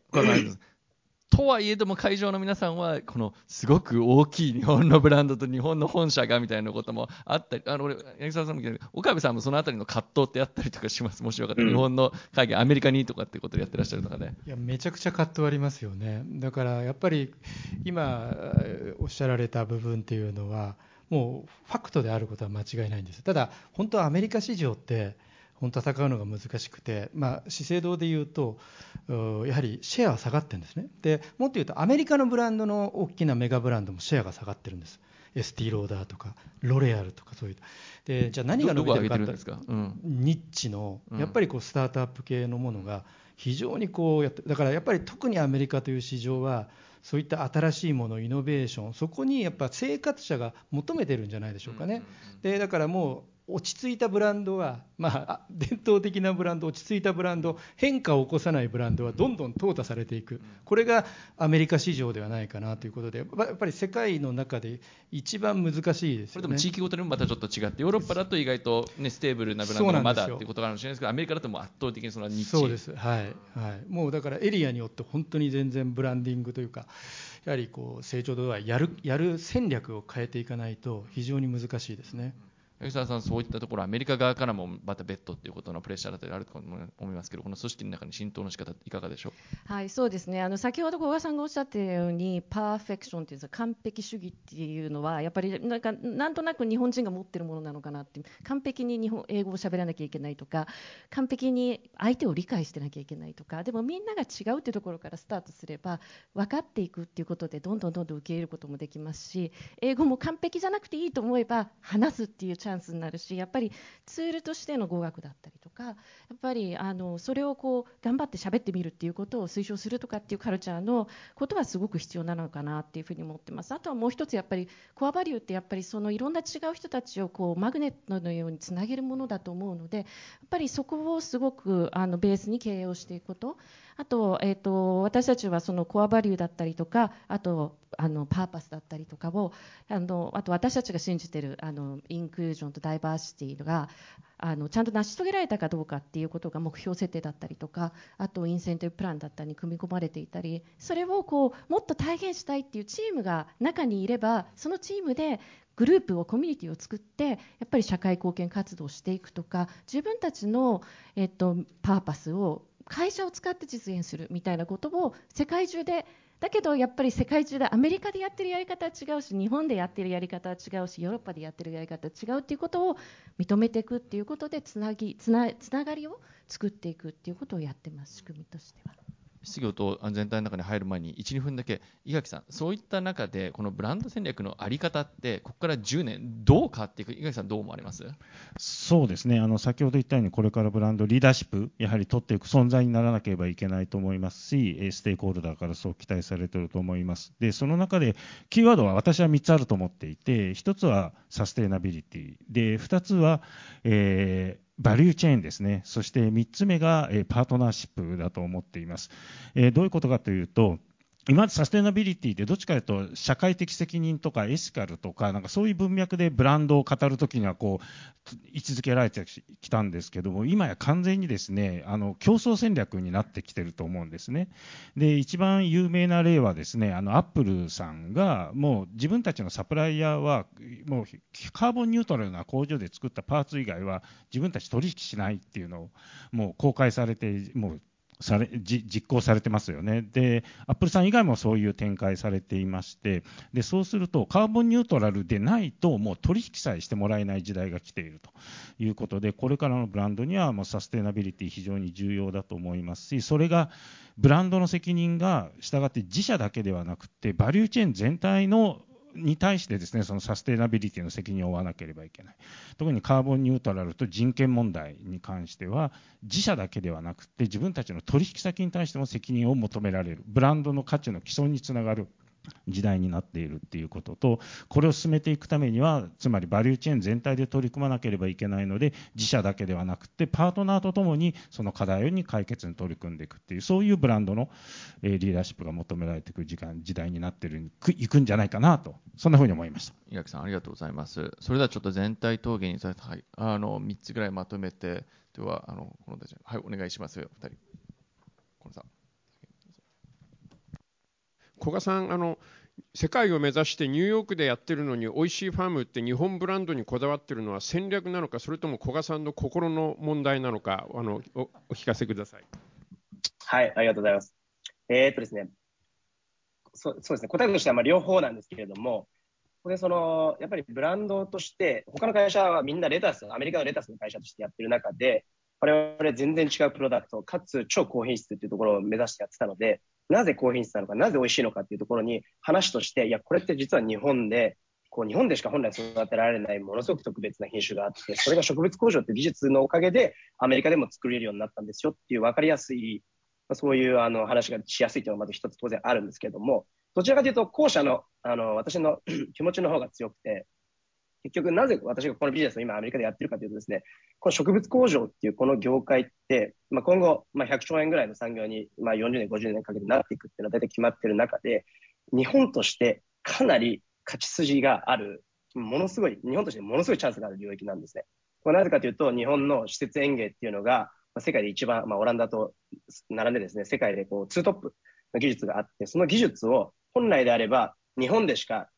Speaker 2: とはいえども会場の皆さんはこのすごく大きい日本のブランドと日本の本社がみたいなこともあったりあの俺柳沢さんも岡部さんもそのあたりの葛藤ってやったりとかしますもしよかったら、日本の会議アメリカにとかってことでやってらっしゃるとかね。
Speaker 1: いやめちゃくちゃ葛藤ありますよね。だからやっぱり今おっしゃられた部分っていうのはもうファクトであることは間違いないんです。ただ本当はアメリカ市場って戦うのが難しくて、まあ、資生堂でいうとやはりシェアは下がってるんですね。でもっと言うとアメリカのブランドの大きなメガブランドもシェアが下がってるんです。エスティローダーとかロレアルとかそういう。でじゃあ何が伸びてるかってニッチのやっぱりこうスタートアップ系のものが非常にこうやってだからやっぱり特にアメリカという市場はそういった新しいものイノベーションそこにやっぱ生活者が求めてるんじゃないでしょうかね、でだからもう落ち着いたブランドは、まあ、伝統的なブランド、落ち着いたブランド、変化を起こさないブランドはどんどん淘汰されていく、これがアメリカ市場ではないかなということで、やっぱり世界の中で一番難しいです、ね、
Speaker 2: これでも地域ごとにもまたちょっと違って、ヨーロッパだと意外と、ね、 stable なブランドがまだということがあるかもしれないですけど、アメリカだともう圧倒的にその日
Speaker 1: そうです、はい。はい、もうだからエリアによって本当に全然ブランディングというか、やはりこう成長度合いやる、やる戦略を変えていかないと、非常に難しいですね。
Speaker 2: 吉沢さん、そういったところ、アメリカ側からもまた別途ということのプレッシャーだったりあると思いますけど、この組織の中に浸透の仕方いかがでしょ
Speaker 4: う？はい、そうですね。あの先ほど小川さんがおっしゃったように、 perfection というか完璧主義っていうのはやっぱりなんかなんとなく日本人が持ってるものなのかなって、完璧に日本英語を喋らなきゃいけないとか、完璧に相手を理解してなきゃいけないとか、でもみんなが違うっていうところからスタートすれば分かっていくっていうことでどんどんどんどん受け入れることもできますし、英語も完璧じゃなくていいと思えば話すっていうチャンスになるし。やっぱりツールとしての語学だったりとかやっぱりあのそれをこう頑張って喋ってみるっていうことを推奨するとかっていうカルチャーのことはすごく必要なのかなっていうふうに思ってますあとはもう一つやっぱりコアバリューってやっぱりそのいろんな違う人たちをこうマグネットのようにつなげるものだと思うのでやっぱりそこをすごくあのベースに経営をしていくことあと,、えーと、私たちはそのコアバリューだったりとかあとあのパーパスだったりとかをあのあと私たちが信じているあのインクルージョンとダイバーシティがあのちゃんと成し遂げられたかどうかっていうことが目標設定だったりとかあとインセンティブプランだったりに組み込まれていたりそれをこうもっと体現したいっていうチームが中にいればそのチームでグループをコミュニティを作ってやっぱり社会貢献活動をしていくとか自分たちの、えっと、パーパスを会社を使って実現するみたいなことを世界中でだけどやっぱり世界中でアメリカでやってるやり方は違うし日本でやってるやり方は違うしヨーロッパでやってるやり方は違うっていうことを認めていくっていうことでつなぎつなつながりを作っていくっていうことをやってます仕組みとしては。
Speaker 2: 質疑と全体の中に入る前に1、2分だけ、井垣さん、そういった中で、このブランド戦略の在り方って、ここから10年、どう変わっていく、井垣さん、どう思われます？
Speaker 3: そうですね。あの、先ほど言ったように、これからブランドリーダーシップ、やはり取っていく存在にならなければいけないと思いますし、ステークホルダーからそう期待されていると思います。で、その中で、キーワードは私は3つあると思っていて、1つはサステナビリティ、で2つは、えーバリューチェーンですね。そして3つ目が、パートナーシップだと思っています。えどういうことかというと、今までサステナビリティってどっちかというと社会的責任とかエシカルとかなんかそういう文脈でブランドを語るときにはこう位置づけられてきたんですけども今や完全にですねあの競争戦略になってきてると思うんですね。で一番有名な例はですねあのアップルさんがもう自分たちのサプライヤーはもうカーボンニュートラルな工場で作ったパーツ以外は自分たち取引しないっていうのをもう公開されてもうされ実行されてますよね。で、アップルさん以外もそういう展開されていまして、でそうすると、カーボンニュートラルでないと、もう取引さえしてもらえない時代が来ているということで、これからのブランドにはもうサステナビリティ非常に重要だと思いますし、それがブランドの責任が、従って自社だけではなくて、バリューチェーン全体のに対してですねそのサステナビリティの責任を負わなければいけない。特にカーボンニュートラルと人権問題に関しては自社だけではなくて自分たちの取引先に対しても責任を求められる。ブランドの価値の毀損につながる。時代になっているっていうことと、これを進めていくためには、つまりバリューチェーン全体で取り組まなければいけないので、自社だけではなくて、パートナーとともにその課題に解決に取り組んでいくっていう、そういうブランドのリーダーシップが求められていく時間時代になっているいくんじゃないかなと、そんなふうに思いました
Speaker 2: 岩木さん、ありがとうございます。それではちょっと全体討議に、はい、あの3つぐらいまとめて、では、あのこのはい、お願いしますよ、2人。このさん
Speaker 6: 古賀さんあの世界を目指してニューヨークでやってるのに美味しいファームって日本ブランドにこだわってるのは戦略なのかそれとも古賀さんの心の問題なのかあのおお聞かせください。
Speaker 5: はいありがとうございます。えー、っとですねそそうですね答えとしてはまあ両方なんですけれどもこれそのやっぱりブランドとして他の会社はみんなレタスアメリカのレタスの会社としてやってる中で我々全然違うプロダクトかつ超高品質っていうところを目指してやってたのでなぜ高品質なのか、なぜ美味しいのかっていうところに話として、いや、これって実は日本で、こう日本でしか本来育てられないものすごく特別な品種があって、それが植物工場って技術のおかげでアメリカでも作れるようになったんですよっていう分かりやすい、そういうあの話がしやすいというのはまず一つ当然あるんですけれども、どちらかというと後者のあの私の 気持ちの方が強くて、結局なぜ私がこのビジネスを今アメリカでやってるかというとですね、この植物工場っていうこの業界って、まあ、今後、まあ、100兆円ぐらいの産業に、まあ、40年、50年かけてなっていくっていうのは大体決まってる中で、日本としてかなり勝ち筋がある、ものすごい、日本としてものすごいチャンスがある領域なんですね。これなぜかというと、日本の施設園芸っていうのが、世界で一番、まあ、オランダと並んでですね、世界でこうツートップの技術があって、その技術を本来であれば日本でしか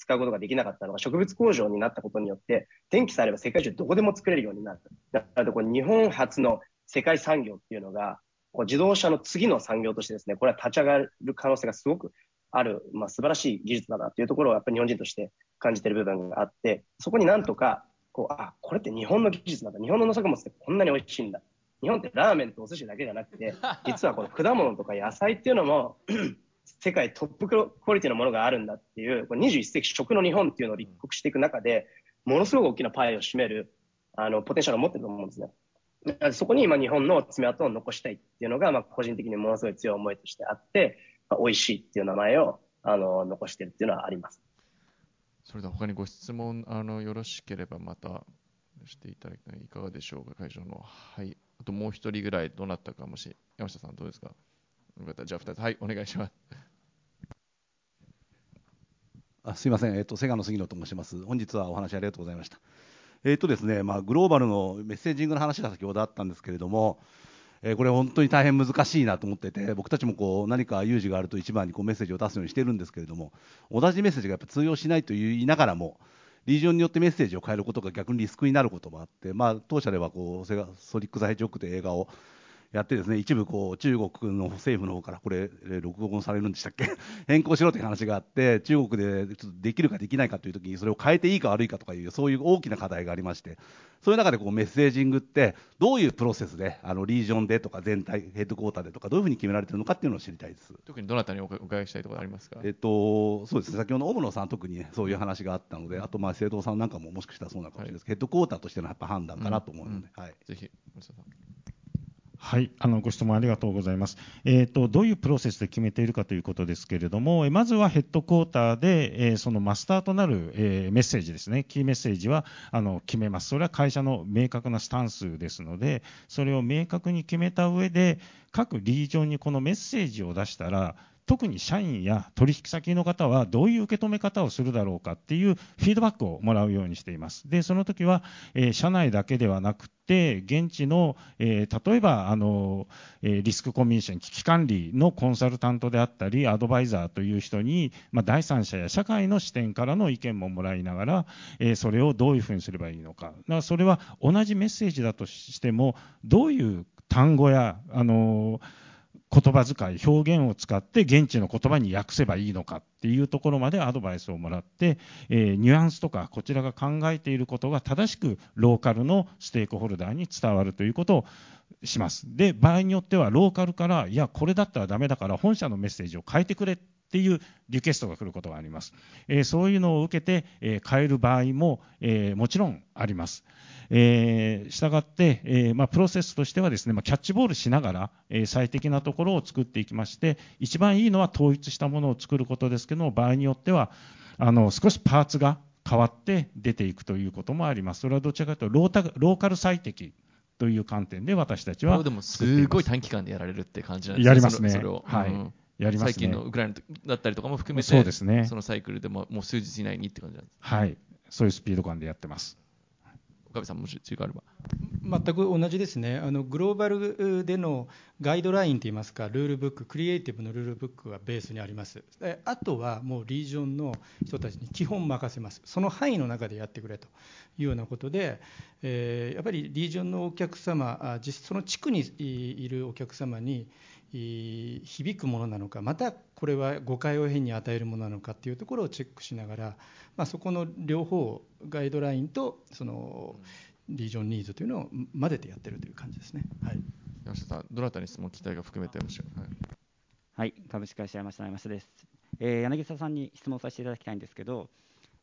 Speaker 5: 使うことができなかったのが植物工場になったことによって、電気さえあれば世界中どこでも作れるようになった。なので、こ日本初の世界産業っていうのが、こう自動車の次の産業としてですね、これは立ち上がる可能性がすごくある、まあ、素晴らしい技術だなというところをやっぱり日本人として感じている部分があって、そこになんとか、こう、あ、これって日本の技術なんだ。日本の農作物ってこんなに美味しいんだ。日本ってラーメンとお寿司だけじゃなくて、実はこの果物とか野菜っていうのも世界トップクオリティのものがあるんだっていう、21世紀食の日本っていうのを立国していく中で、ものすごく大きなパイを占める、あの、ポテンシャルを持ってると思うんですね。そこに今日本の爪痕を残したいっていうのが、まあ、個人的にものすごい強い思いとしてあって、まあ、美味しいっていう名前を、あの、残してるっていうのはあります。
Speaker 2: それでは他にご質問、あの、よろしければまたしていただきたい。いかがでしょうか、会場の。はい。あともう一人ぐらい、どうなったかもし、山下さんどうですか？よかったじゃあ2つ、はい、お願いします。
Speaker 7: あすいません、えっ、ー、と、瀬賀野杉野と申します。本日はお話ありがとうございました。えっ、ー、とですね、まあ、グローバルのメッセージングの話が先ほどあったんですけれども、えー、これ本当に大変難しいなと思ってて、僕たちもこう何か有事があると一番にこうメッセージを出すようにしてるんですけれども、同じメッセージがやっぱ通用しないと言いながらも、リージョンによってメッセージを変えることが逆にリスクになることもあって、まあ、当社ではこうセガソリック・ザ・ヘッジホックという映画をやってですね、一部こう中国の政府の方からこれ、録音されるんでしたっけ？変更しろという話があって、中国でちょっとできるかできないかというときに、それを変えていいか悪いかとかいう、そういう大きな課題がありまして、そういう中でこうメッセージングって、どういうプロセスで、あのリージョンでとか、全体、ヘッドクォーターでとか、どういうふうに決められているのかっていうのを知りたいです。
Speaker 2: 特にどなたにお伺いしたいところありますか、
Speaker 7: えっと、そうですね、先ほどの大野さん、特に、ね、そういう話があったので、あと、まあ、生徒さんなんかももしかしたらそうなのかもしれないですけど、はい、ヘッドクォーターとしてのやっぱ判断かなと思うので、うん。うん、はい、
Speaker 2: ぜひ、
Speaker 3: はい、あのご質問ありがとうございます。えーと、どういうプロセスで決めているかということですけれども、まずはヘッドクォーターで、えー、そのマスターとなる、えー、メッセージですね、キーメッセージはあの決めます。それは会社の明確なスタンスですので、それを明確に決めた上で、各リージョンにこのメッセージを出したら、特に社員や取引先の方はどういう受け止め方をするだろうかっていうフィードバックをもらうようにしています。で、その時は、え、社内だけではなくて、現地の、え、例えばあの、え、リスクコミュニケーション、危機管理のコンサルタントであったり、アドバイザーという人に、まあ、第三者や社会の視点からの意見ももらいながら、えそれをどういうふうにすればいいのか。だからそれは同じメッセージだとしても、どういう単語や、あの言葉遣い、表現を使って現地の言葉に訳せばいいのかっていうところまでアドバイスをもらって、えー、ニュアンスとかこちらが考えていることが正しくローカルのステークホルダーに伝わるということをします。で、場合によってはローカルから、いや、これだったらダメだから本社のメッセージを変えてくれっていうリクエストが来ることがあります。えー、そういうのを受けて、えー、変える場合も、え、もちろんあります。えー、したがって、えーまあ、プロセスとしてはですね、まあ、キャッチボールしながら、えー、最適なところを作っていきまして、一番いいのは統一したものを作ることですけども、場合によっては、あの少しパーツが変わって出ていくということもあります。それはどちらかというとロータ、ローカル最適という観点で私たちは。
Speaker 2: でもすごい短期間でやられるって感じなんです
Speaker 3: ね。やりますね。はい。うんやります、ね、
Speaker 2: 最近のウクライナだったりとかも含めて、
Speaker 3: そうですね、
Speaker 2: そのサイクルでももう数日以内にって感じなんです
Speaker 3: はい、そういうスピード感でやってます。
Speaker 2: 岡部さん、もし追加あれば。
Speaker 1: 全く同じですね、あのグローバルでのガイドラインといいますか、ルールブック、クリエイティブのルールブックがベースにあります。あとはもうリージョンの人たちに基本任せます、その範囲の中でやってくれというようなことで、えー、やっぱりリージョンのお客様、実その地区にいるお客様に、響くものなのかまたこれは誤解を変に与えるものなのかっていうところをチェックしながら、まあ、そこの両方ガイドラインとそのリージョンニーズというのを混ぜてやってるという感じですね。はい、
Speaker 2: 山下さん、どなたに質問、期待が含めてましょう。はい、
Speaker 8: はい、株式会社山下山下です、えー、柳沢さんに質問させていただきたいんですけど、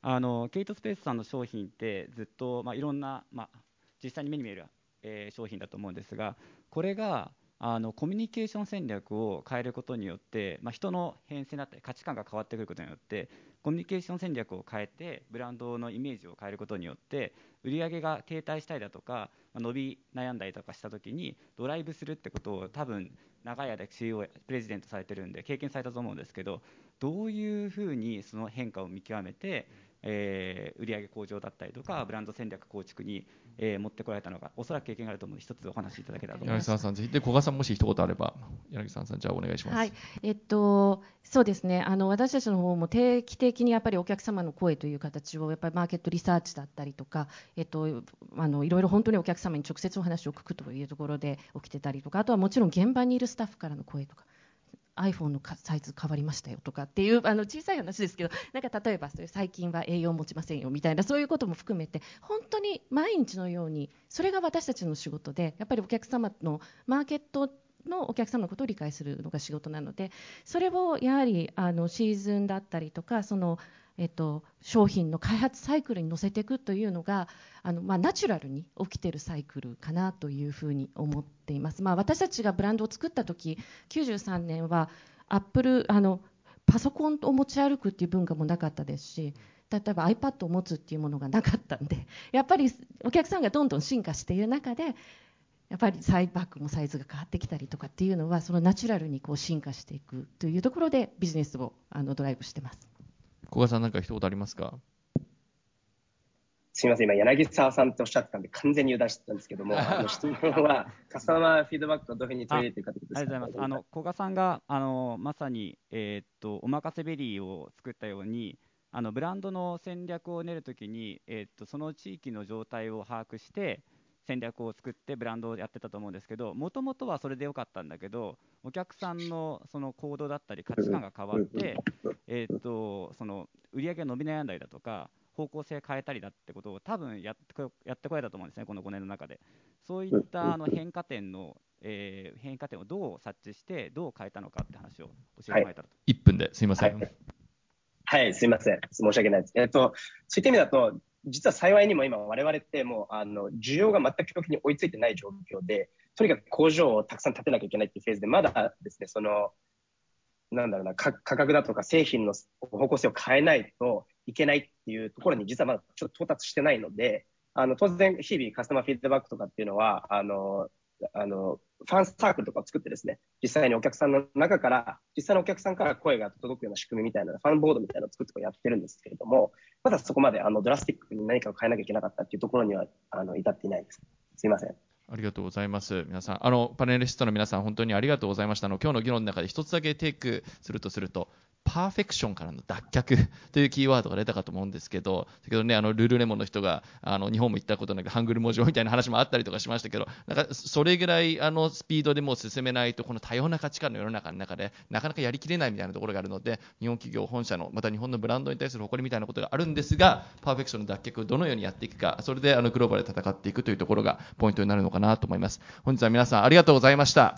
Speaker 8: あのケイトスペースさんの商品ってずっと、まあ、いろんな、まあ、実際に目に見える、えー、商品だと思うんですが、これがあのコミュニケーション戦略を変えることによって、まあ、人の変遷だったり価値観が変わってくることによってコミュニケーション戦略を変えてブランドのイメージを変えることによって売り上げが停滞したりだとかま伸び悩んだりとかした時にドライブするってことを多分長い間 CEO プレジデントされてるんで経験されたと思うんですけどどういうふうにその変化を見極めてえー、売上向上だったりとかブランド戦略構築に、えー、持ってこられたのがおそらく経験があると思うので一つお話しいただけたらと思います。
Speaker 2: 柳沢さんぜひで古賀さんもし一言あれば柳沢さんじゃあお願いします。
Speaker 4: はい。えっとそうですね。あの私たちの方も定期的にやっぱりお客様の声という形をやっぱりマーケットリサーチだったりとか、えっと、あのいろいろ本当にお客様に直接お話を聞くというところで起きてたりとかあとはもちろん現場にいるスタッフからの声とか iPhone のサイズ変わりましたよとかっていうあの小さい話ですけどなんか例えばそういう最近は栄養を持ちませんよみたいなそういうことも含めて本当に毎日のようにそれが私たちの仕事でやっぱりお客様のマーケットのお客様のことを理解するのが仕事なのでそれをやはりあのシーズンだったりとかそのえっと、商品の開発サイクルに乗せていくというのがあの、まあ、ナチュラルに起きているサイクルかなというふうに思っています、まあ、私たちがブランドを作った時93年はアップルあのパソコンを持ち歩くっていう文化もなかったですし例えば iPad を持つっていうものがなかったんでやっぱりお客さんがどんどん進化している中でやっぱりサイバッグもサイズが変わってきたりとかっていうのはそのナチュラルにこう進化していくというところでビジネスをあのドライブしてます。
Speaker 2: 古賀さん、なんか一言ありますか？
Speaker 5: すみません、今、柳沢さんっておっしゃってたんで、完全に油断してたんですけども、あの質問は、カスタマーフィードバックをどういうふうに取り入れていくかということですか。ありがとうございます。あの
Speaker 8: 古賀さんがあのまさに、えー、っとおまかせベリーを作ったように、あのブランドの戦略を練るときに、えー、っとその地域の状態を把握して、戦略を作ってブランドをやってたと思うんですけど、もともとはそれでよかったんだけど、お客さんのその行動だったり価値観が変わって、えー、っとその売り上げが伸び悩んだりだとか、方向性変えたりだってことを多分やってこやってこられたと思うんですね、この5年の中で。そういったあの変化点の、えー、変化点をどう察知して、どう変えたのかって話を教えてもらえたらと。はい、
Speaker 2: 1分ですいません。
Speaker 5: はい、はい、すみません。申し訳ないです。えっと、そういった意味だと、実は幸いにも今、我々ってもう、あの、需要が全く供給に追いついてない状況で、とにかく工場をたくさん建てなきゃいけないっていうフェーズで、まだですね、その、なんだろうな、価格だとか製品の方向性を変えないといけないっていうところに実はまだちょっと到達してないので、あの、当然日々カスタマーフィードバックとかっていうのは、あの、ファンサークルとかを作ってですね、実際にお客さんの中から、実際のお客さんから声が届くような仕組みみたいな、ファンボードみたいなのを作ってやってるんですけれども、まだそこまであのドラスティックに何かを変えなきゃいけなかったっていうところにはあの至っていないです。すいません。
Speaker 2: ありがとうございます。皆さん、あの、パネリストの皆さん、本当にありがとうございました。あの、今日の議論の中で一つだけテイクするとすると、パーフェクションからの脱却 というキーワードが出たかと思うんですけど、先ほどね、あの、ルルレモンの人が、あの、日本も行ったことなく、ハングル文字みたいな話もあったりとかしましたけど、なんか、それぐらい、あの、スピードでもう進めないと、この多様な価値観の世の中の中で、なかなかやりきれないみたいなところがあるので、日本企業本社の、また日本のブランドに対する誇りみたいなことがあるんですが、パーフェクションの脱却をどのようにやっていくか、それで、あの、グローバルで戦っていくというところがポイントになるのかかなと思います。本日は皆さんありがとうございました。